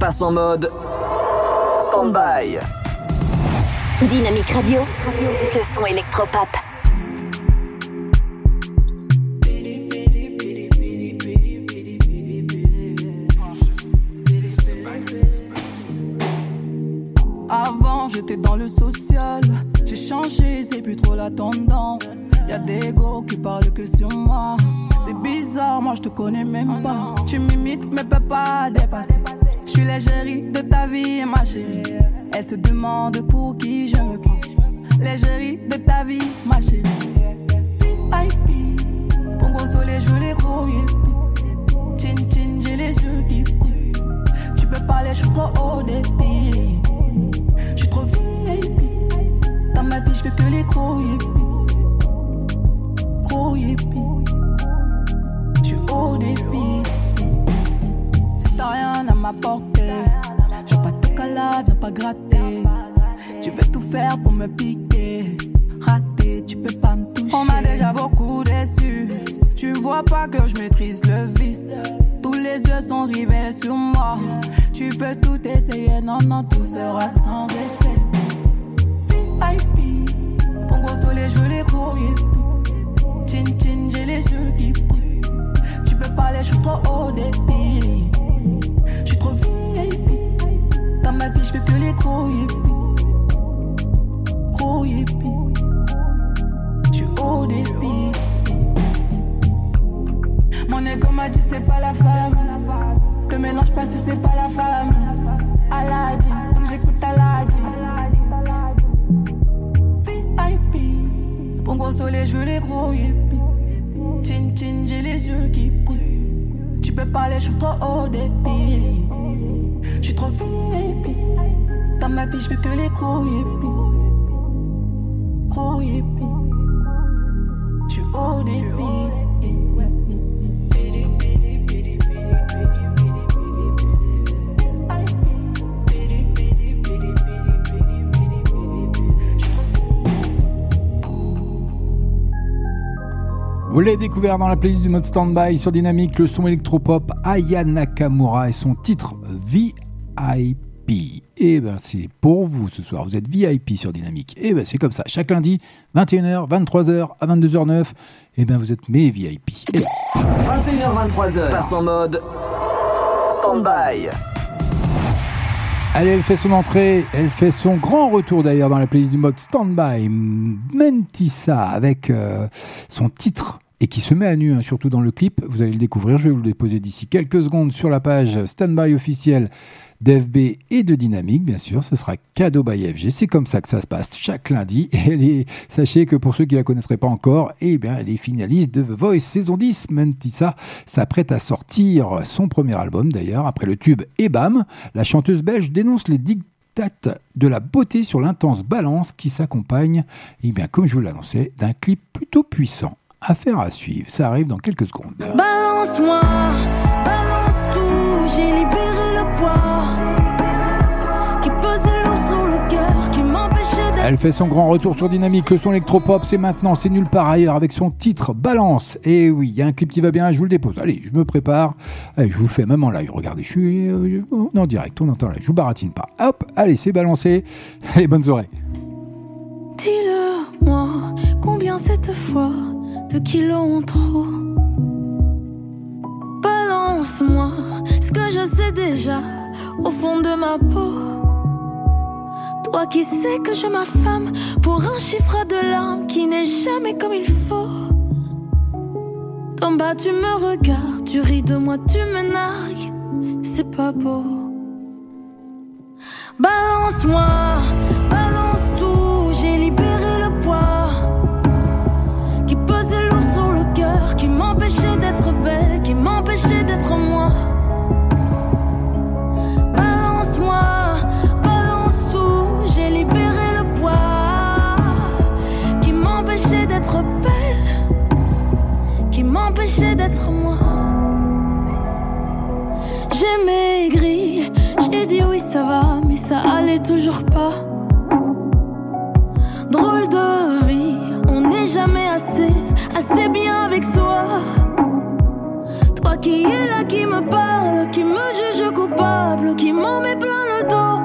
passe en mode stand-by. Dynamique Radio, le son électropop. Découvert dans la playlist du mode standby sur Dynamique, le son électropop Aya Nakamura et son titre VIP. Et ben c'est pour vous ce soir, vous êtes VIP sur Dynamique. Et ben c'est comme ça, chaque lundi, 21h, 23h à 22h09, et ben vous êtes mes VIP. Et 21h, 23h, passe en mode stand-by. Allez, elle fait son entrée, elle fait son grand retour d'ailleurs dans la playlist du mode Standby. Mentissa avec euh, son titre et qui se met à nu, hein, surtout dans le clip. Vous allez le découvrir, je vais vous le déposer d'ici quelques secondes sur la page Standby officielle d'FB et de Dynamique, bien sûr. Ce sera cadeau by FG. C'est comme ça que ça se passe chaque lundi. Et sachez que pour ceux qui la connaîtraient pas encore, eh bien, elle est finaliste de The Voice saison 10. Mentissa s'apprête à sortir son premier album d'ailleurs, après le tube Et Bam. La chanteuse belge dénonce les dictates de la beauté sur l'intense balance qui s'accompagne, eh bien, comme je vous l'annonçais, d'un clip plutôt puissant. Affaire à suivre. Ça arrive dans quelques secondes. Balance-moi, balance tout, j'ai libéré le poids qui pesait lourd sur le cœur, qui m'empêchait d'être. Elle fait son grand retour sur Dynamique, le son électropop, c'est maintenant, c'est nulle part ailleurs, avec son titre Balance. Et oui, il y a un clip qui va bien, je vous le dépose. Allez, je me prépare. Allez, je vous le fais même en live. Regardez, je suis euh, en direct, on entend là, je vous baratine pas. Hop, allez, c'est balancé. Allez, bonnes oreilles. Dis-le-moi, combien cette fois de kilos en trop Balance-moi ce que je sais déjà au fond de ma peau. Toi qui sais que je m'affame pour un chiffre de larmes qui n'est jamais comme il faut. D'en bas tu me regardes, tu ris de moi, tu me nargues, c'est pas beau. Balance-moi, balance m'empêchait d'être belle, qui m'empêchait d'être moi. Balance-moi, balance tout, j'ai libéré le poids qui m'empêchait d'être belle, qui m'empêchait d'être moi. J'ai maigri, j'ai dit oui ça va, mais ça allait toujours pas. Drôle de vie, on n'est jamais assez, assez bien avec soi. Toi qui es là, qui me parle, qui me juge coupable, qui m'en met plein le dos.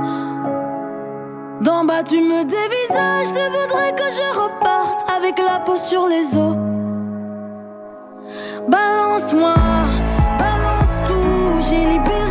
D'en bas, tu me dévisages, tu voudrais que je reparte avec la peau sur les os. Balance-moi, balance tout, j'ai libéré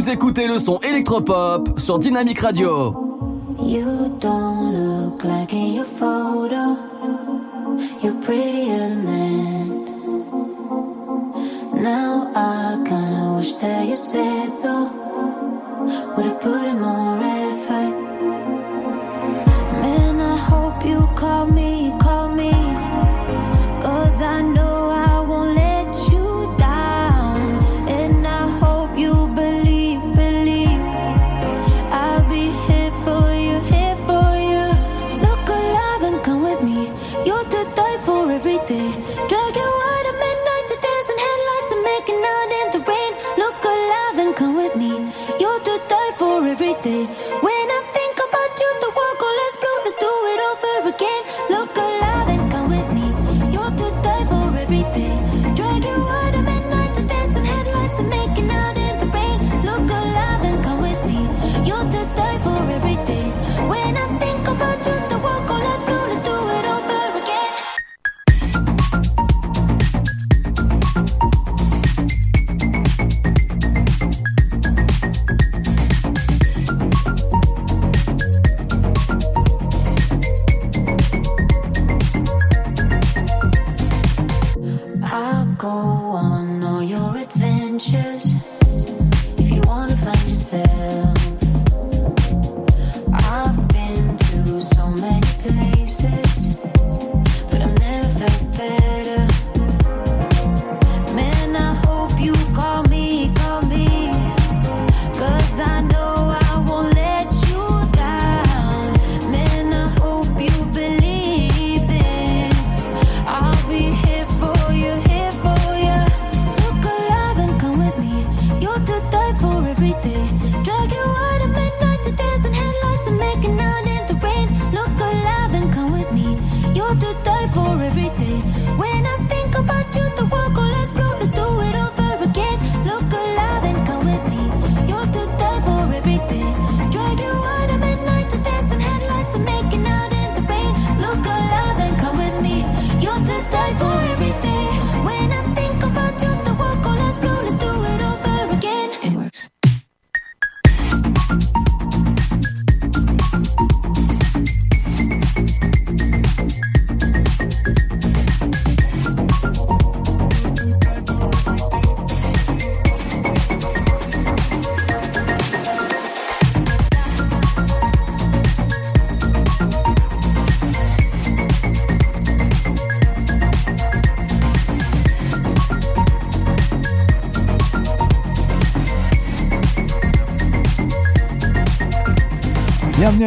Vous écoutez le son électropop sur Dynamic Radio. You don't look like in your photo. You're prettier than. Now I kinda wish that you said so. Would've put in more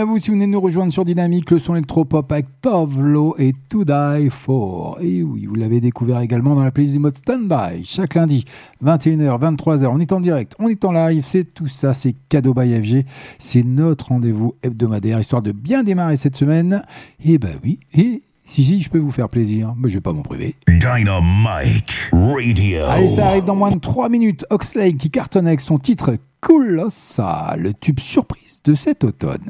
vous si vous venez nous rejoindre sur Dynamique, le son électropop avec Tovlo et To Die For. Et oui, vous l'avez découvert également dans la playlist du mode Standby. Chaque lundi, 21h, 23h, on est en direct, on est en live, c'est tout ça, c'est cadeau by FG. C'est notre rendez-vous hebdomadaire, histoire de bien démarrer cette semaine. Et ben oui, et si, si, je peux vous faire plaisir, mais je vais pas m'en priver. Dynamite Radio. Allez, ça arrive dans moins de 3 minutes. Oxlade qui cartonne avec son titre Colossa, le tube surprise de cet automne.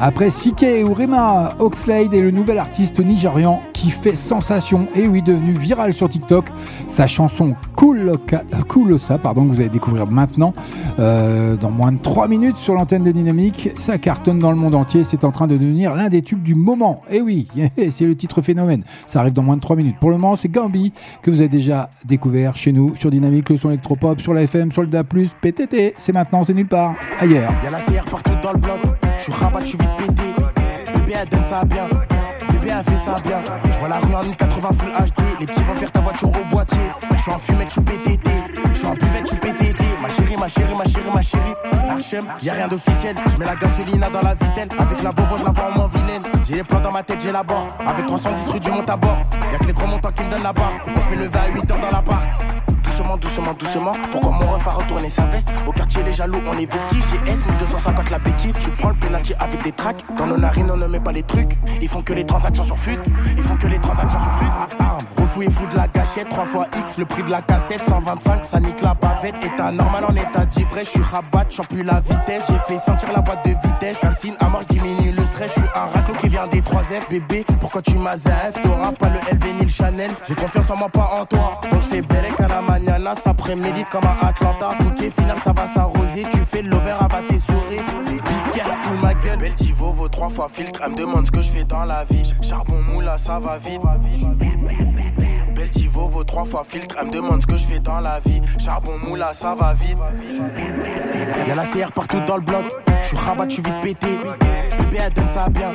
Après Sike ou Rema, Oxlade est le nouvel artiste nigérian qui fait sensation et oui, devenu viral sur TikTok. Sa chanson Cool Coolosa, pardon, que vous allez découvrir maintenant euh, dans moins de 3 minutes sur l'antenne de Dynamique. Ça cartonne dans le monde entier. C'est en train de devenir l'un des tubes du moment. Et oui, c'est le titre phénomène. Ça arrive dans moins de 3 minutes. Pour le moment, c'est Gambi que vous avez déjà découvert chez nous sur Dynamique, le son électropop, sur la FM, sur le DA+, PTT. C'est maintenant, c'est nulle part ailleurs. La CR partout dans le. Je suis rabat, je suis vite pété. Ça bien. Je vois la rue en 1080 full HD. Les petits vont faire ta voiture au boîtier. Je suis en je suis PTT. Je suis en buvette, suis PTT. Ma chérie, ma chérie, ma chérie, ma chérie. Archem, y'a rien d'officiel. Je mets la gasolina dans la vitelle. Avec la Volvo, je la vois en moins vilaine. J'ai les plans dans ma tête, j'ai la barre. Avec 310 rue du monte à bord. Y'a que les gros montants qui me donnent la barre. On se fait lever à 8 heures dans la part. Doucement, doucement, doucement. Pourquoi mon ref a retourné sa veste Au quartier, les jaloux, on est vestis. J'ai S, 1250 la béquille. Tu prends le penalty avec des tracks. Dans nos narines, on ne met pas les trucs. Ils font que les transactions sur fut. Ils font que les transactions sur fut. Arme, refou et fou de la gâchette. 3 fois X, le prix de la cassette. 125, ça nique la bavette. État normal en état d'ivresse. Je suis rabat, j'en plus la vitesse. J'ai fait sentir la boîte de vitesse. Calcine à mort, diminue le stress. Je suis un raclo qui vient des 3F. Bébé, pourquoi tu m'as ZF T'auras pas le LV ni le Chanel. J'ai confiance en moi, pas en toi. Donc je fais Berek à la mañana, ça prémédite comme à Atlanta. Ok, final, ça va s'arroser. Tu fais de l'over, à tes souris. Careful, ma gueule? Belle Tivo vaut trois fois filtre. Elle me demande ce que je fais dans la vie. Charbon moula, ça va vite. Belle Tivo vaut trois fois filtre. Elle me demande ce que je fais dans la vie. Charbon moula, ça va vite. Y'a la CR partout dans le bloc. Je suis rabat, je suis vite pété. Bébé, elle donne ça bien.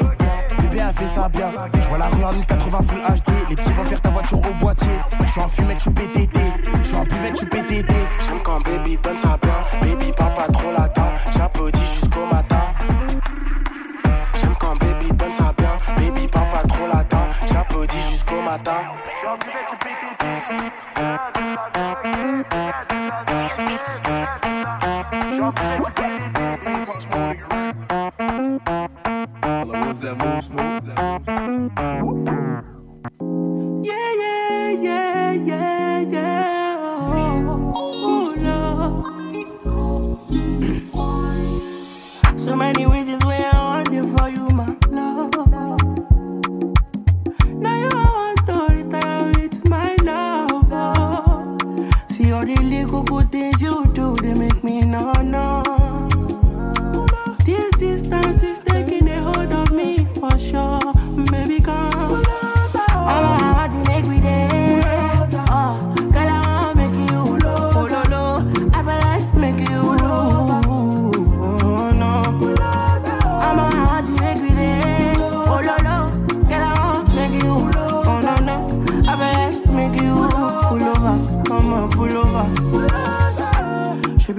Bébé, elle fait ça bien. Je vois la rue en 1080 full HD. Les petits vont faire ta voiture au boîtier. Je suis en fumette, je suis PTT. Je suis en buvette, je suis PTT. J'aime quand baby donne ça bien. Baby, parle pas trop latin. J'applaudis Jusqu'au matin. Oh, oh. So many all the little good things you do, they make me no no.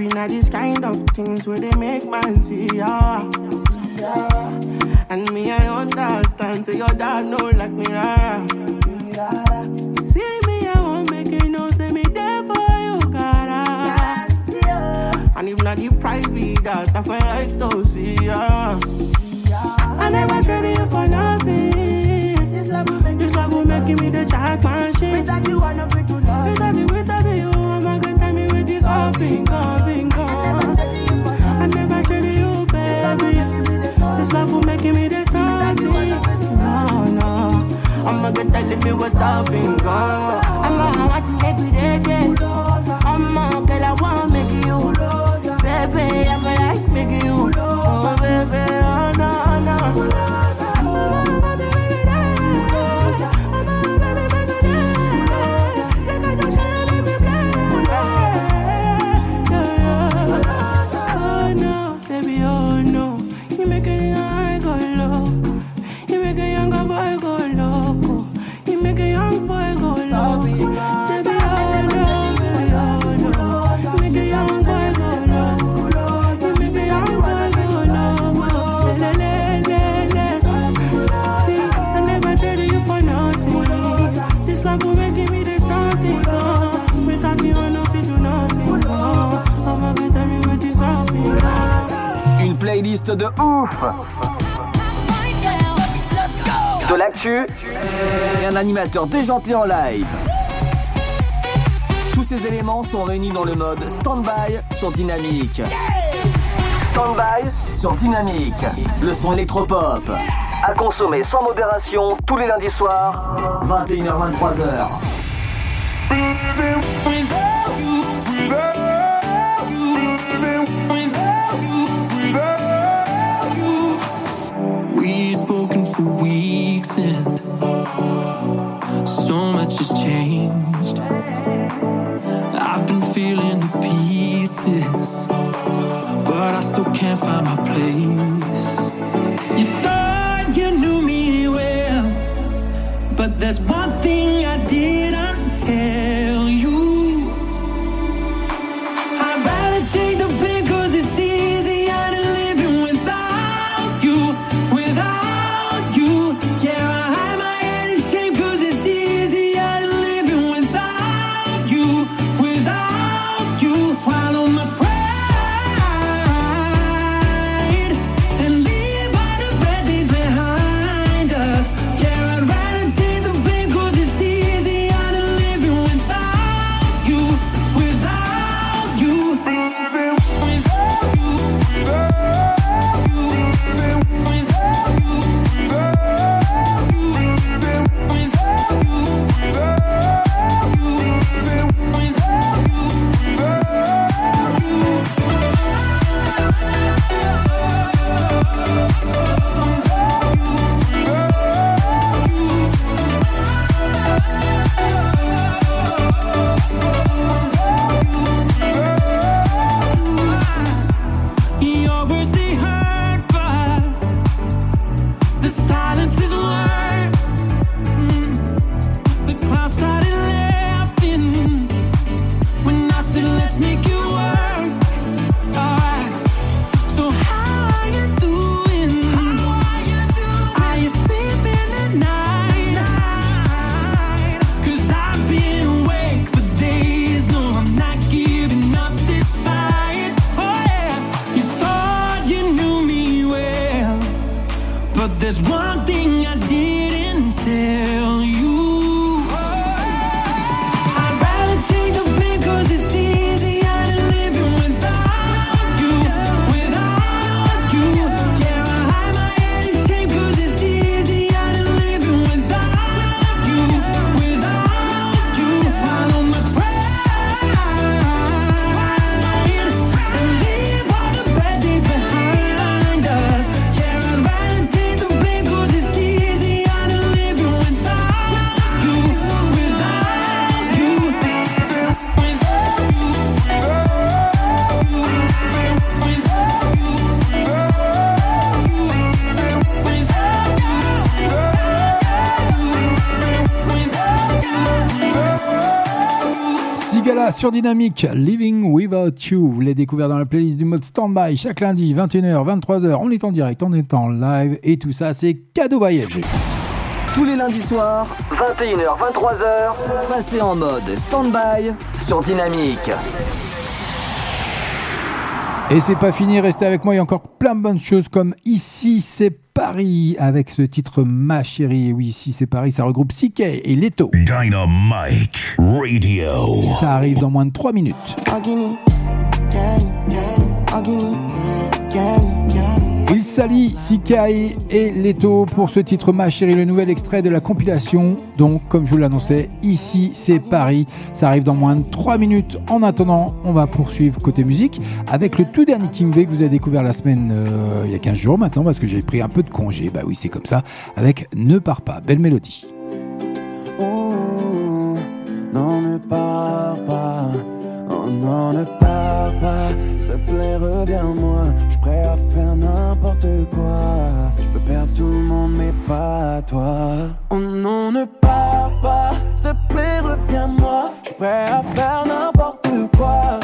Be not these kind of things where they make man see ya. And me, I understand. Say your dad know like me, rara. See me, I won't make you know. Say me there for you, gotta. Ah. And if not the price be that, I feel like to see ya. I never traded you for nothing. This love will make, this love will make me the jackpot shit. Without you, I'm not free to love. Without you, without you, I'm not gonna tell me with this all bingo, bingo. Tell me what's up, bingo. I'm a want to déjanté en live. Tous ces éléments sont réunis dans le mode Standby sur Dynamique. Standby sur Dynamique. Le son électropop. À consommer sans modération tous les lundis soirs, 21h-23h. Sur Dynamique, Living Without You. Vous l'avez découvert dans la playlist du mode Standby chaque lundi, 21h, 23h. On est en direct, on est en live et tout ça, c'est cadeau by FG. Tous les lundis soirs, 21h, 23h, passez en mode stand-by sur Dynamique. Et c'est pas fini, restez avec moi, il y a encore plein de bonnes choses comme Ici c'est Paris avec ce titre Ma chérie. Et oui, Ici c'est Paris, ça regroupe CK et Leto. Dynamite Radio. Ça arrive dans moins de 3 minutes. Agini, gang, gang, Agini, gang, gang. Il s'allie Sikai et Leto pour ce titre Ma chérie, le nouvel extrait de la compilation. Donc, comme je vous l'annonçais, ici c'est Paris. Ça arrive dans moins de 3 minutes. En attendant, on va poursuivre côté musique avec le tout dernier King V que vous avez découvert la semaine, euh, il y a 15 jours maintenant, parce que j'ai pris un peu de congé. Bah oui, c'est comme ça. Avec Ne pars pas. Belle mélodie. Oh, non, ne pars pas. Non, ne pars pas. S'il te plaît, reviens-moi. Je prêt à faire n'importe quoi. Je peux perdre tout le monde, mais pas toi. Oh non, ne pars pas. S'il te plaît, reviens-moi. Je prêt à faire n'importe quoi.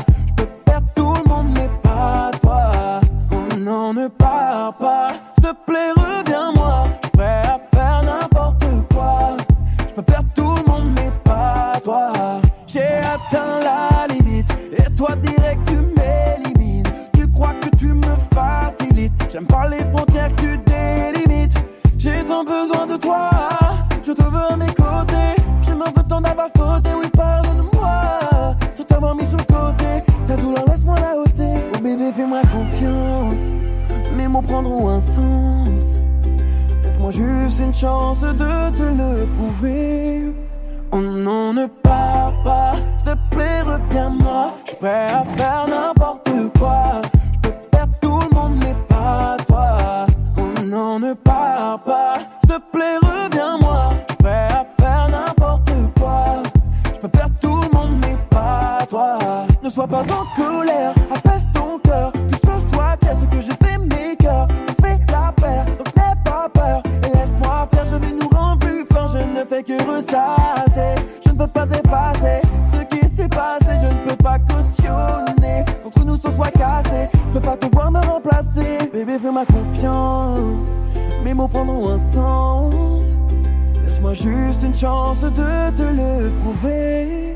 Chance de te le prouver. Oh non, ne pars pas, s'il te plaît, reviens-moi. Je suis prêt à faire n'importe quoi. Laisse-moi juste une chance de te le prouver.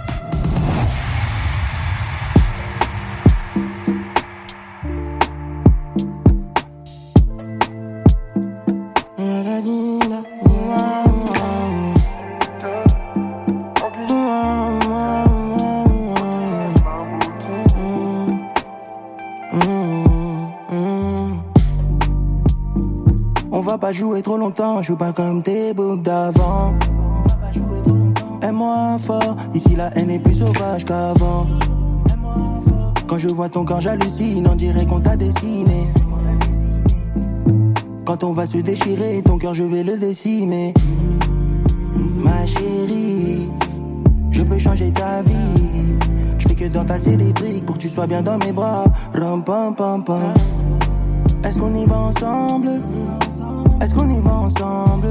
Suis pas comme tes boucs d'avant. Aime-moi fort, ici la haine est plus sauvage qu'avant. Quand je vois ton corps, j'hallucine, on dirait qu'on t'a dessiné. Quand on va se déchirer, ton cœur, je vais le décimer. Ma chérie, je peux changer ta vie. Je fais que d'entasser les briques pour que tu sois bien dans mes bras. Ram, pam, pam. Est-ce qu'on y va ensemble? Est-ce qu'on y va ensemble?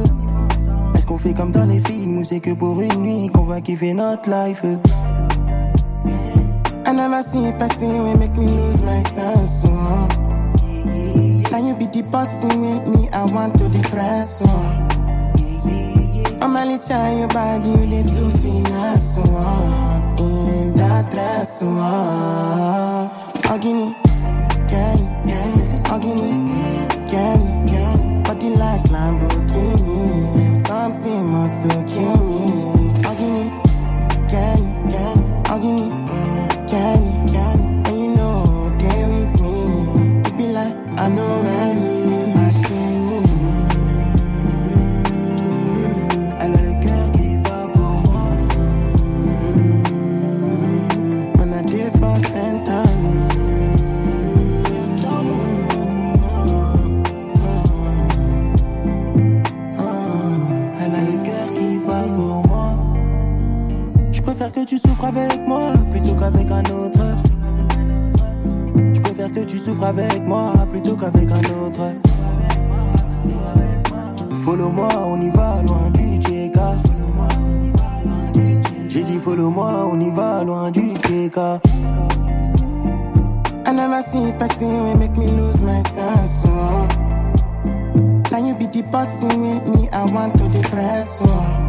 Est-ce qu'on fait comme dans les films ou c'est que pour une nuit qu'on va kiffer notre life? I never see a person will make me lose my sense. Oh. Now you be boxing with me, I want to depress. Oh. I'm a little your body, you to finesse. Oh. In that dress. Oh. Agini, gang, gang, Ogini, can see my I still avec moi plutôt qu'avec un autre. Follow-moi, on y va loin du TK. J'ai dit follow-moi, on y va loin du TK. I never see person will make me lose my sense. Oh. Now you be boxing with me, I want to depress. Oh.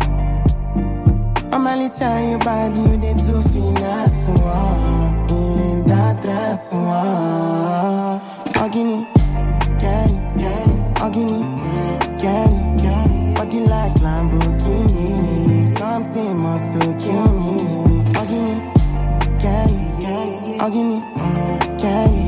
I'm only trying you bad, you did so finesse. Oh. In that dress. Oh. Ogini, can, can, Ogini, can, can. Body like Lamborghini. Something must to kill me. Ogini, can, can, Ogini, can,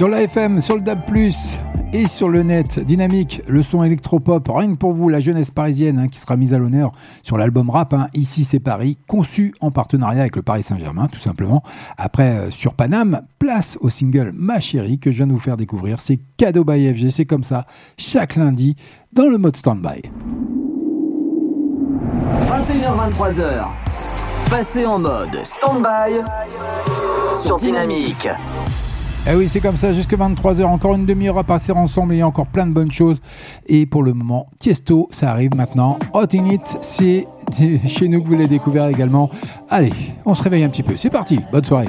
Sur la FM, sur le DAB+, et sur le net, dynamique, le son électropop, rien que pour vous, la jeunesse parisienne hein, qui sera mise à l'honneur sur l'album rap, hein, Ici c'est Paris, conçu en partenariat avec le Paris Saint-Germain, tout simplement. Après, euh, sur Paname, place au single Ma chérie que je viens de vous faire découvrir. C'est cadeau by FG, c'est comme ça, chaque lundi, dans le mode stand-by. 21h23h. Passez en mode stand-by sur Dynamique. Eh oui, c'est comme ça, jusque 23h, encore une demi-heure à passer ensemble, il y a encore plein de bonnes choses. Et pour le moment, Tiesto, ça arrive maintenant. Hot in It, c'est chez nous que vous l'avez découvert également. Allez, on se réveille un petit peu. C'est parti, bonne soirée.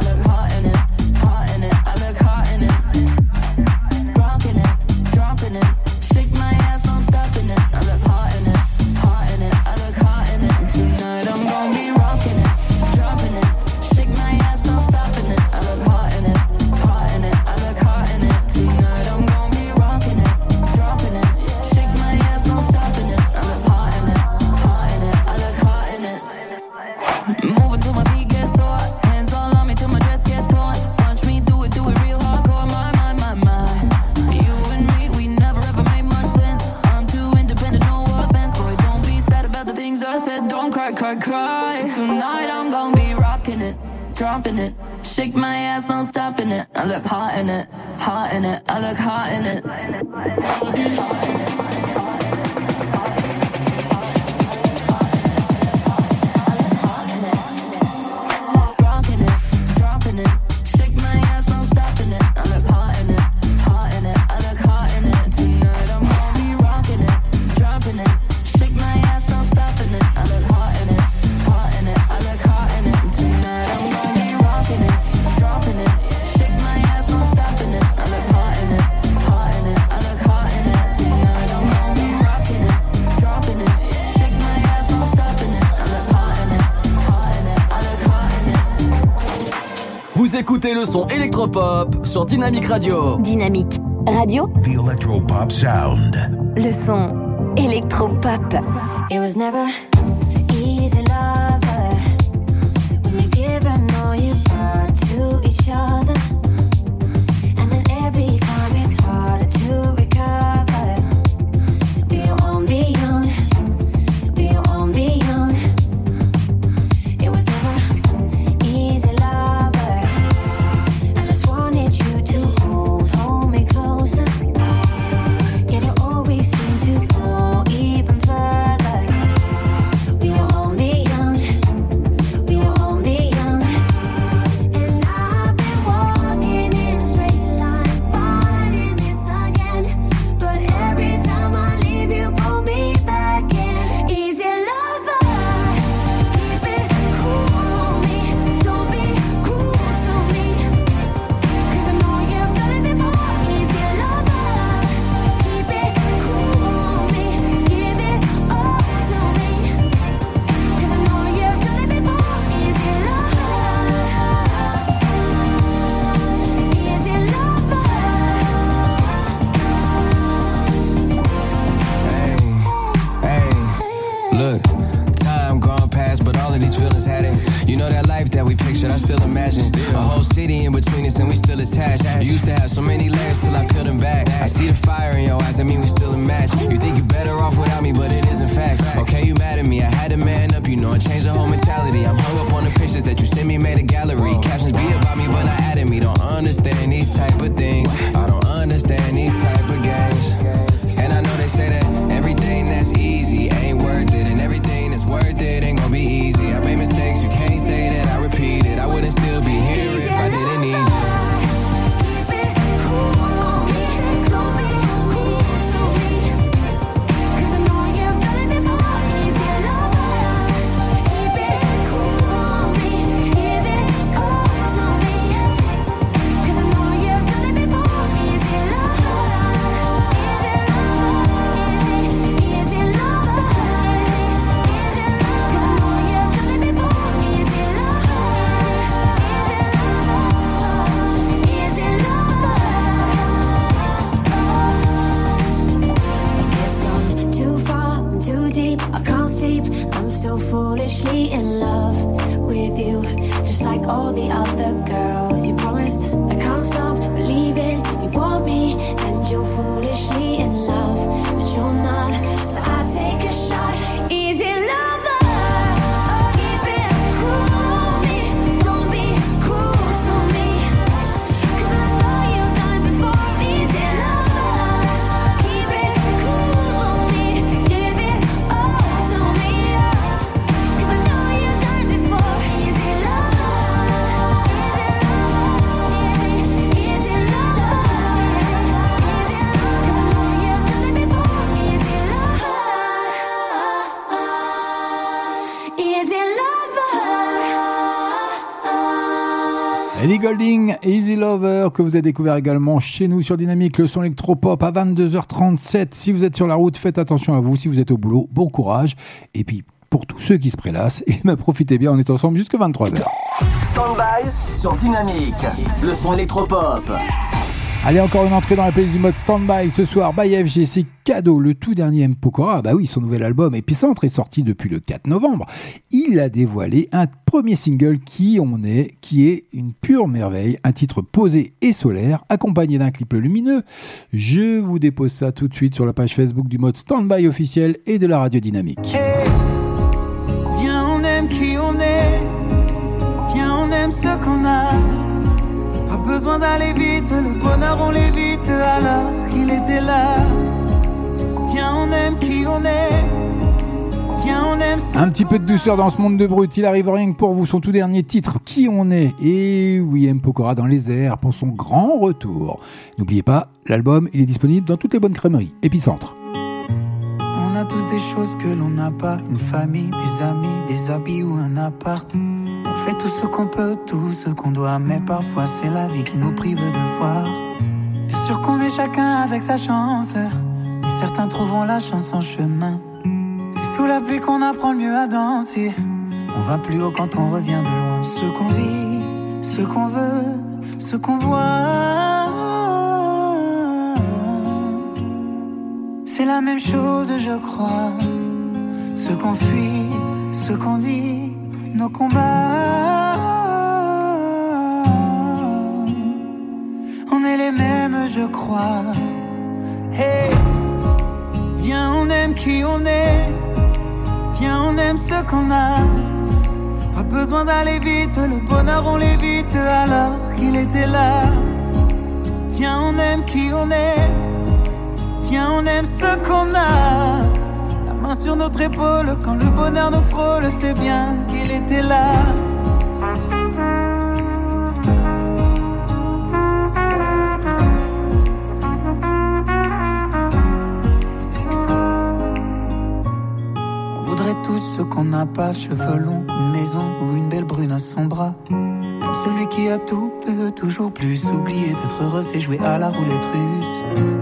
it. Shake my ass, no stopping it. I look hot in it, hot in it. I look hot in it. Rocking écoutez le son électropop sur Dynamique Radio. Dynamique Radio, The Electropop Sound. le son électropop. It was never look, time gone past, but all of these feelings hadn't. You know that life that we pictured, I still imagine. A whole city in between us, and we still attached. Used to have so many layers till I peeled them back. I see the fire in your eyes, I mean, we still a match. You think you're better off without me, but it isn't facts. Okay, you mad at me, I had to man up, you know, I changed the whole mentality. I'm hung up on the pictures that you sent me, made a gallery. Captions be about me, but not added me. Don't understand these type of things. I don't understand these type of Que vous avez découvert également chez nous sur Dynamique, le son électropop à 22h37. Si vous êtes sur la route, faites attention à vous. Si vous êtes au boulot, bon courage. Et puis, pour tous ceux qui se prélassent, eh ben, profitez bien, on est ensemble jusqu'à 23h. Stand-by sur Dynamique. Le son électropop. Allez, encore une entrée dans la playlist du mode Standby ce soir. By FG, c'est cadeau. Le tout dernier M. Pokora, bah oui, son nouvel album Épicentre est sorti depuis le 4 novembre. Il a dévoilé un premier single qui on est, qui est une pure merveille. Un titre posé et solaire, accompagné d'un clip lumineux. Je vous dépose ça tout de suite sur la page Facebook du mode Standby officiel et de la radio dynamique. Viens, on aime qui on est. Viens, on aime ce qu'on a. Pas besoin d'aller vite, le bonheur on l'évite alors qu'il était là. Viens, on aime qui on est. Viens, on aime ce Un petit peu de douceur dans ce monde de brut, il arrive rien que pour vous, son tout dernier titre, Qui on est? Et oui, M. Pokora dans les airs pour son grand retour. N'oubliez pas, l'album, il est disponible dans toutes les bonnes crèmeries. Épicentre. On a tous des choses que l'on n'a pas, une famille, des amis, des habits ou un appart. On fait tout ce qu'on peut, tout ce qu'on doit, mais parfois c'est la vie qui nous prive de voir. Bien sûr qu'on est chacun avec sa chance, mais certains trouveront la chance en chemin. C'est sous la pluie qu'on apprend le mieux à danser. On va plus haut quand on revient de loin. Ce qu'on vit, ce qu'on veut, ce qu'on voit. C'est la même chose, je crois. Ce qu'on fuit, ce qu'on dit, nos combats. On est les mêmes, je crois. Hey, viens, on aime qui on est. Viens, on aime ce qu'on a. Pas besoin d'aller vite, le bonheur on l'évite alors qu'il était là. Viens, on aime qui on est. On aime ce qu'on a. La main sur notre épaule, quand le bonheur nous frôle, c'est bien qu'il était là. On voudrait tous ce qu'on n'a pas, cheveux longs, maison ou une belle brune à son bras. Celui qui a tout peut toujours plus oublier d'être heureux, c'est jouer à la roulette russe.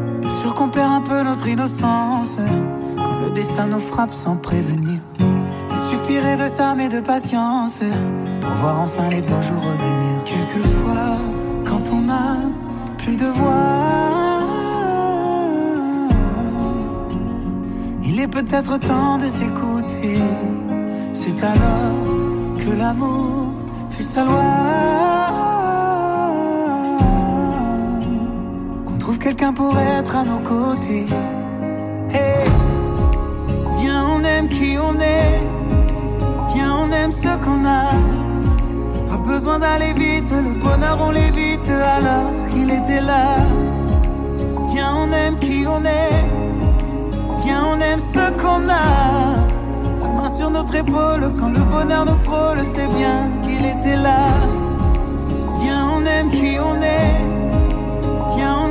Innocence quand le destin nous frappe sans prévenir. Il suffirait de s'armer de patience pour voir enfin les beaux jours revenir. Quelquefois, quand on a plus de voix, il est peut-être temps de s'écouter. C'est alors que l'amour écrit sa loi. Quelqu'un pour être à nos côtés. Hey, viens, on aime qui on est. Viens, on aime ce qu'on a. Pas besoin d'aller vite, le bonheur on l'évite alors qu'il était là. Viens, on aime qui on est. Viens, on aime ce qu'on a. La main sur notre épaule, quand le bonheur nous frôle, c'est bien qu'il était là. Viens, on aime qui on est.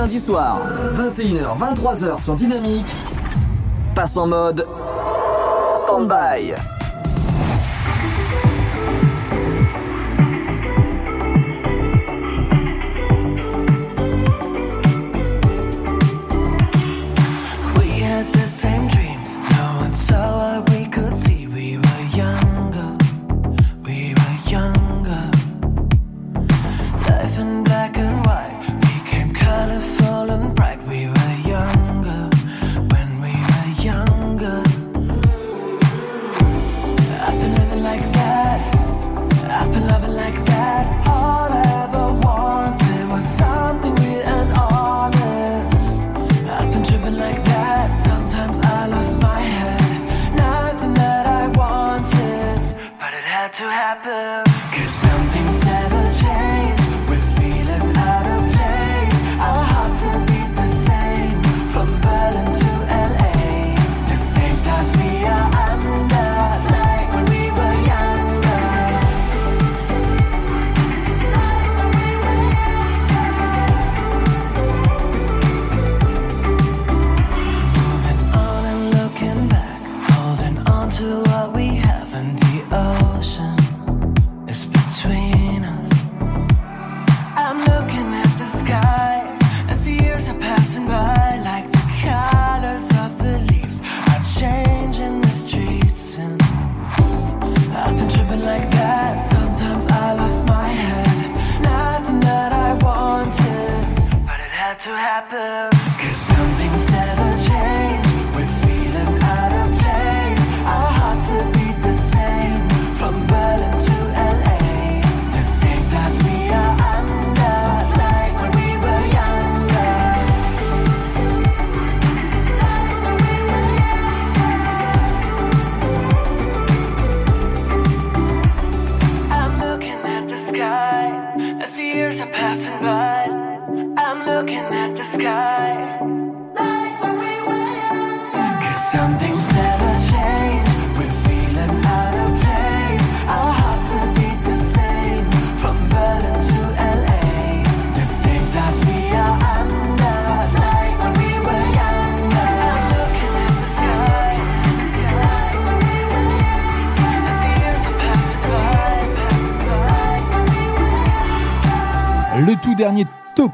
Lundis soirs, 21h, 23h sur Dynamique, passe en mode stand-by.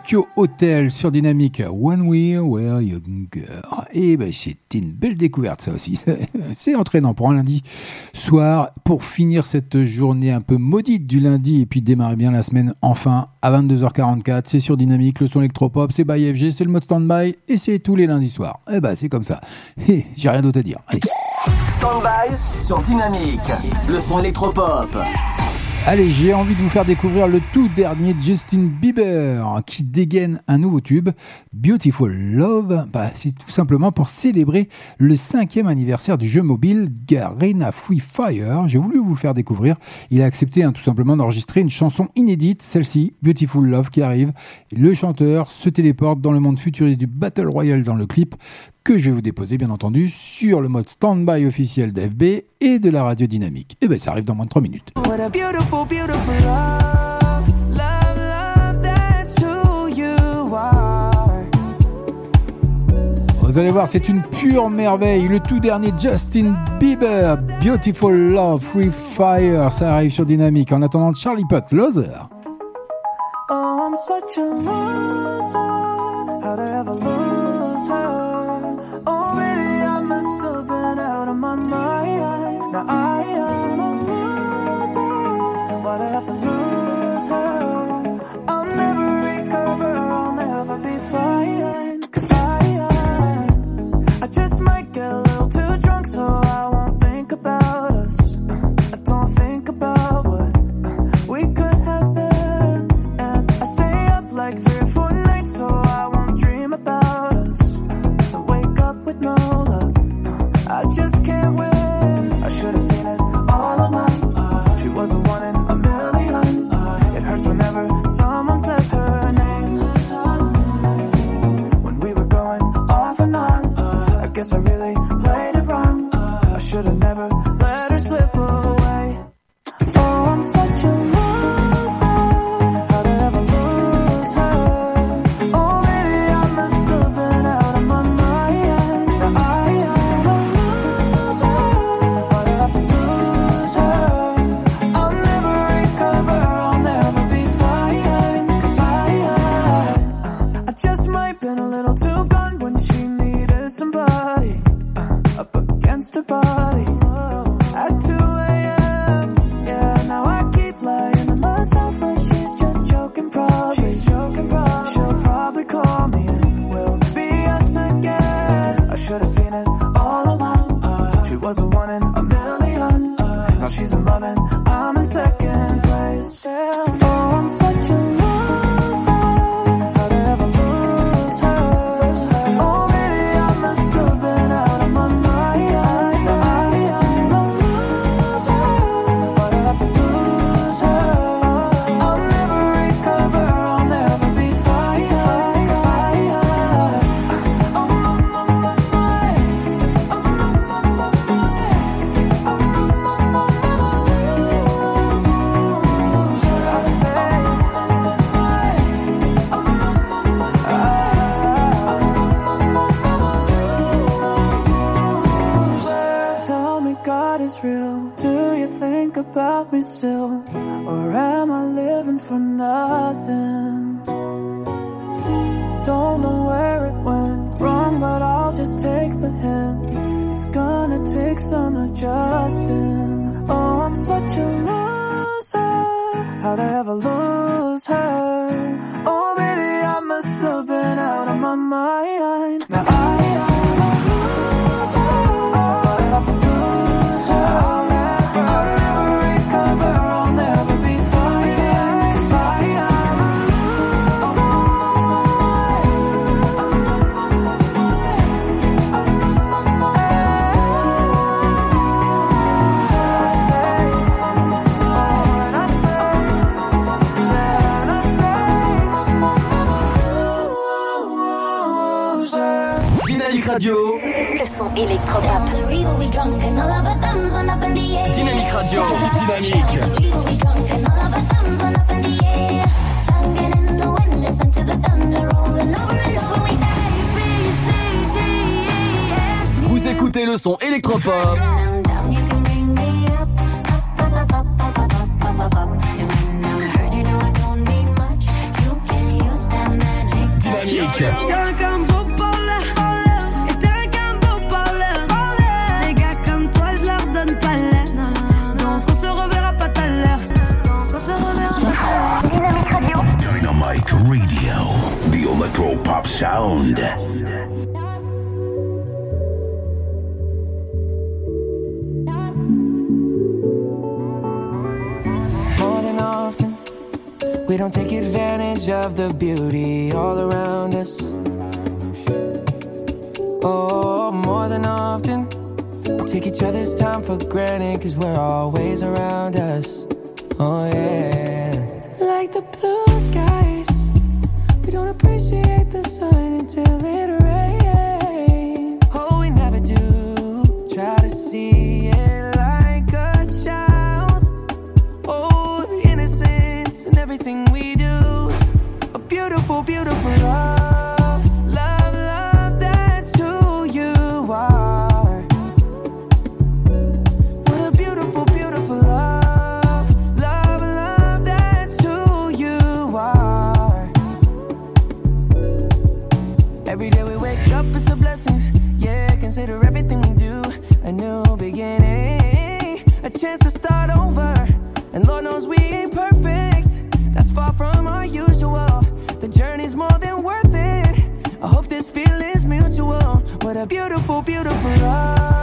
Tokyo Hotel sur Dynamique When We Were Younger. Et ben c'était une belle découverte ça aussi. C'est entraînant pour un lundi soir pour finir cette journée un peu maudite du lundi et puis démarrer bien la semaine enfin à 22h44. C'est sur Dynamique, le son électropop, c'est by FG, c'est le mode standby et c'est tous les lundis soirs. Et ben c'est comme ça. Et j'ai rien d'autre à dire. Allez. Stand-by sur Dynamique, le son électropop. Allez, j'ai envie de vous faire découvrir le tout dernier Justin Bieber qui dégaine un nouveau tube, Beautiful Love. Bah, c'est tout simplement pour célébrer le cinquième anniversaire du jeu mobile Garena Free Fire. J'ai voulu vous le faire découvrir. Il a accepté hein, tout simplement d'enregistrer une chanson inédite, celle-ci, Beautiful Love, qui arrive. Le chanteur se téléporte dans le monde futuriste du Battle Royale dans le clip que je vais vous déposer bien entendu sur le mode standby officiel d'FB et de la radio dynamique. Et ben ça arrive dans moins de 3 minutes. What a beautiful, beautiful love. Love, love, that's who you are. Vous allez voir, c'est une pure merveille. Le tout dernier Justin Bieber, Beautiful Love, Free Fire, ça arrive sur Dynamique. En attendant, Charlie Puth, Loser. Oh, I'm such a loser. the bar. What a beautiful, beautiful love.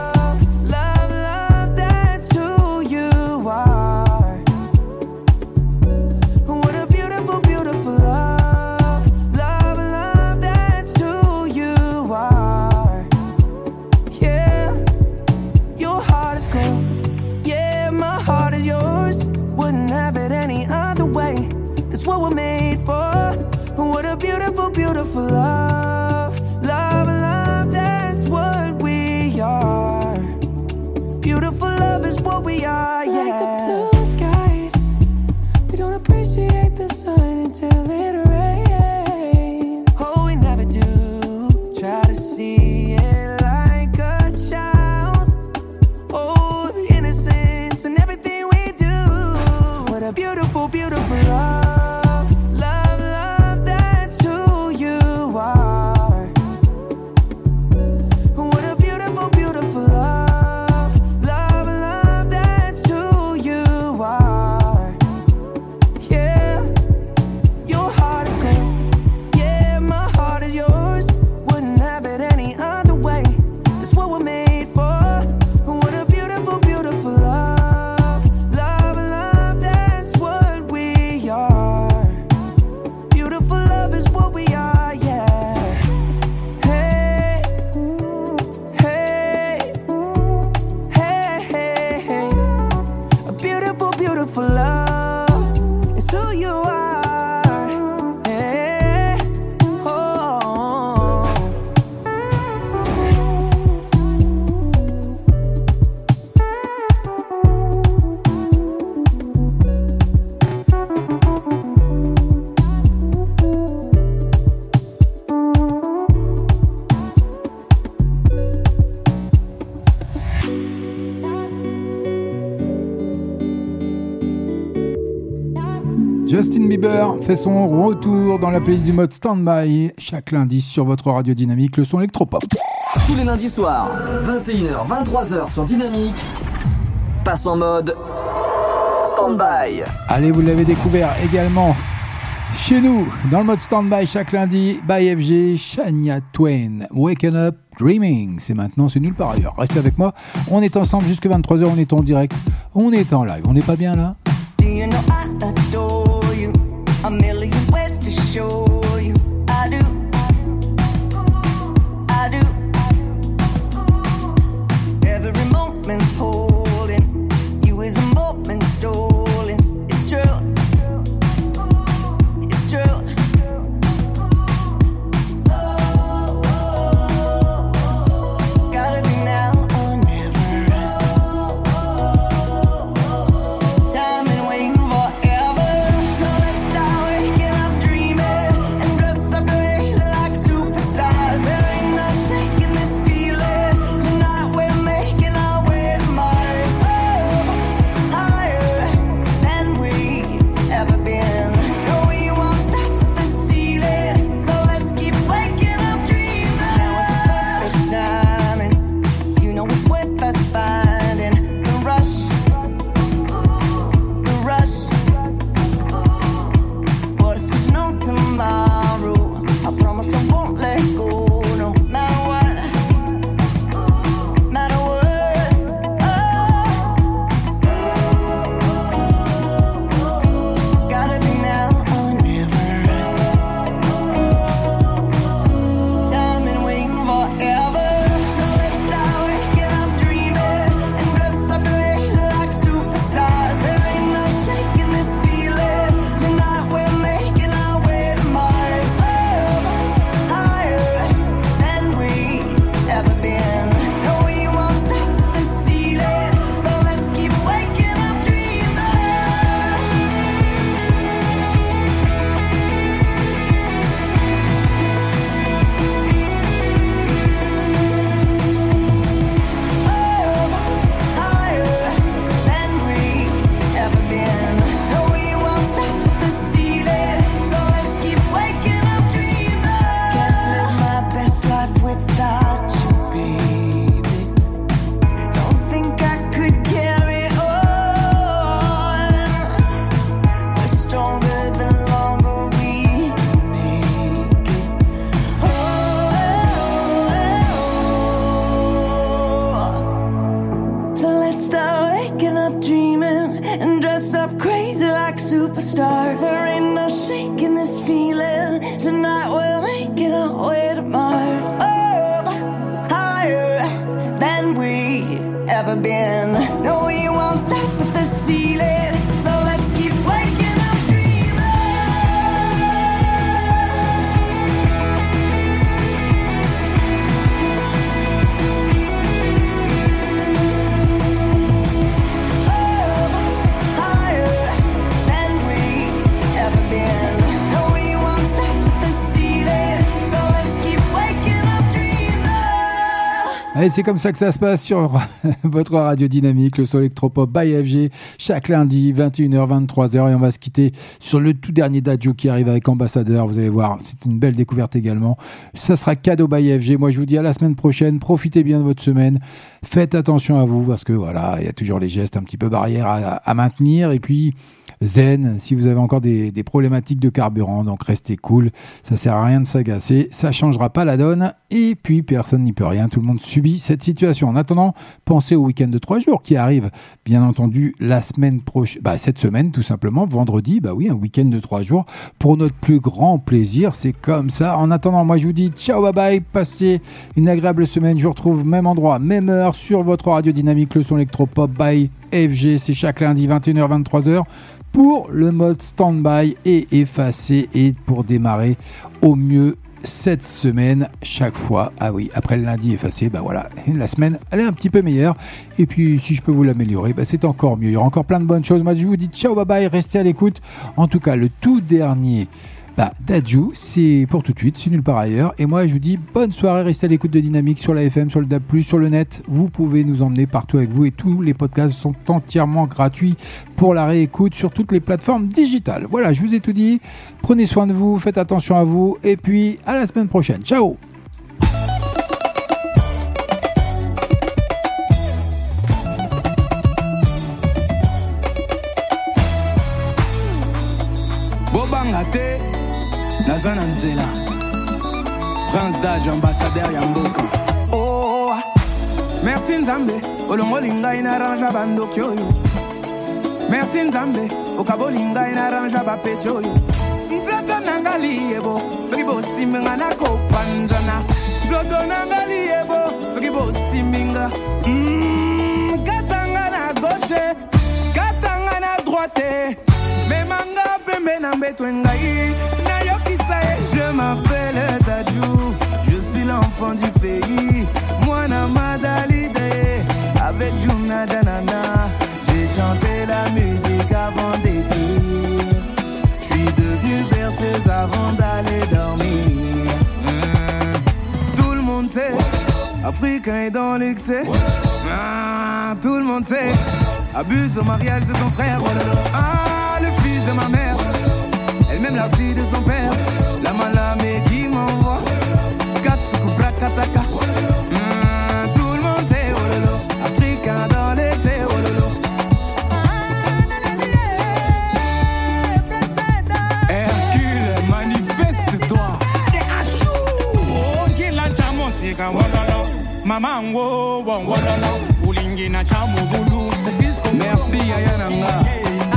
Fait son retour dans la playlist du mode Standby chaque lundi sur votre radio dynamique, le son électropop. Tous les lundis soirs, 21h, 23h sur Dynamique, passe en mode stand-by. Allez, vous l'avez découvert également chez nous, dans le mode Standby chaque lundi, by FG, Shania Twain, Waken Up Dreaming. C'est maintenant, c'est nulle part ailleurs. Restez avec moi, on est ensemble jusque 23h, on est en direct, on est en live. On n'est pas bien là? Do you know I adore you? A million ways to show you. I do. I do. Every moment holding you is a moment stolen. C'est comme ça que ça se passe sur votre radio dynamique, le son électropop by FG, chaque lundi, 21h, 23h. Et on va se quitter sur le tout dernier Dadju qui arrive avec Ambassadeur. Vous allez voir, c'est une belle découverte également. Ça sera cadeau by FG. Moi, je vous dis à la semaine prochaine. Profitez bien de votre semaine. Faites attention à vous parce que voilà, il y a toujours les gestes un petit peu barrières à, à maintenir. Et puis, zen, si vous avez encore des, problématiques de carburant, donc restez cool. Ça sert à rien de s'agacer. Ça changera pas la donne. Et puis, personne n'y peut rien. Tout le monde subit cette situation. En attendant, pensez au week-end de trois jours qui arrive, bien entendu, la semaine prochaine, bah, cette semaine, tout simplement, vendredi, bah oui, un week-end de trois jours pour notre plus grand plaisir. C'est comme ça. En attendant, moi, je vous dis ciao, bye bye. Passez une agréable semaine. Je vous retrouve même endroit, même heure sur votre radio dynamique, le son électropop by FG. C'est chaque lundi, 21h, 23h pour le mode stand-by et effacé et pour démarrer au mieux cette semaine chaque fois. Ah oui, après le lundi effacé, bah voilà, la semaine elle est un petit peu meilleure. Et puis si je peux vous l'améliorer, bah c'est encore mieux. Il y aura encore plein de bonnes choses. Moi je vous dis ciao, bye bye, restez à l'écoute. En tout cas, le tout dernier. Bah, Dadju, c'est pour tout de suite, c'est nulle part ailleurs. Et moi, je vous dis bonne soirée, restez à l'écoute de Dynamique sur la FM, sur le DAB+, sur le net. Vous pouvez nous emmener partout avec vous et tous les podcasts sont entièrement gratuits pour la réécoute sur toutes les plateformes digitales. Voilà, je vous ai tout dit. Prenez soin de vous, faites attention à vous et puis à la semaine prochaine. Ciao naza na nzela. Prince dage ambassadeur ya mboka oh, merci nzambe olongoli ngai na range bandoki oyo. Merci nzambe okaboli ngai na range bapeti oyo. Nzoto na nga liyebo soki bosimbi nga nakopanzana nzoto na nga liyebo soki bosimbi nga Mm, katanga na gauche katanga na droite. Memanga pembe na mbeto ngai du pays. Mwana madalide avec Juna Danana j'ai chanté la musique avant d'écrire. Je suis devenu berceuse avant d'aller dormir. Mm. tout le monde sait africain est dans l'excès. Ah, tout le monde sait abuse au mariage de ton frère. Ah le fils de ma mère elle-même la fille de son père mamango wongololo merci ayananga yeah.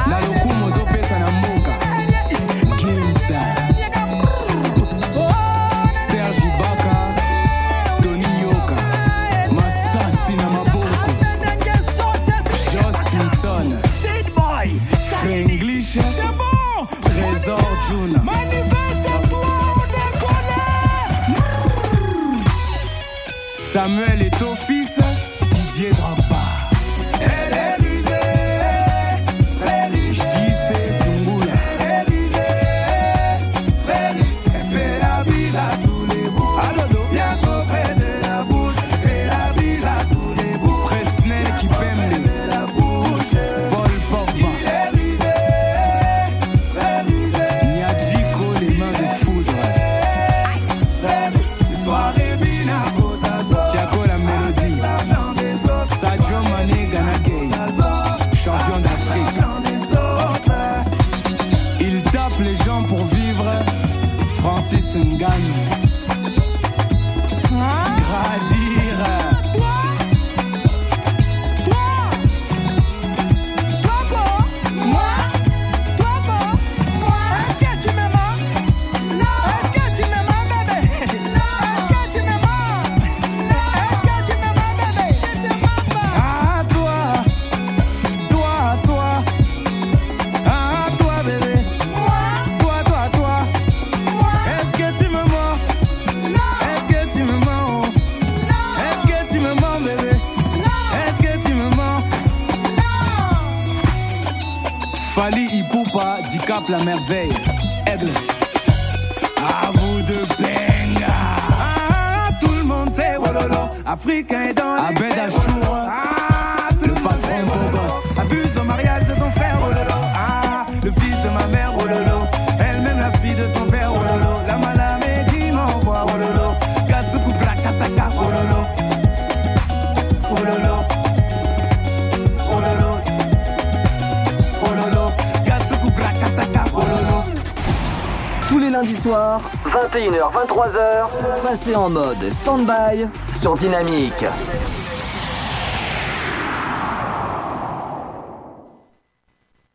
21h, 23h, passez en mode stand-by sur Dynamique.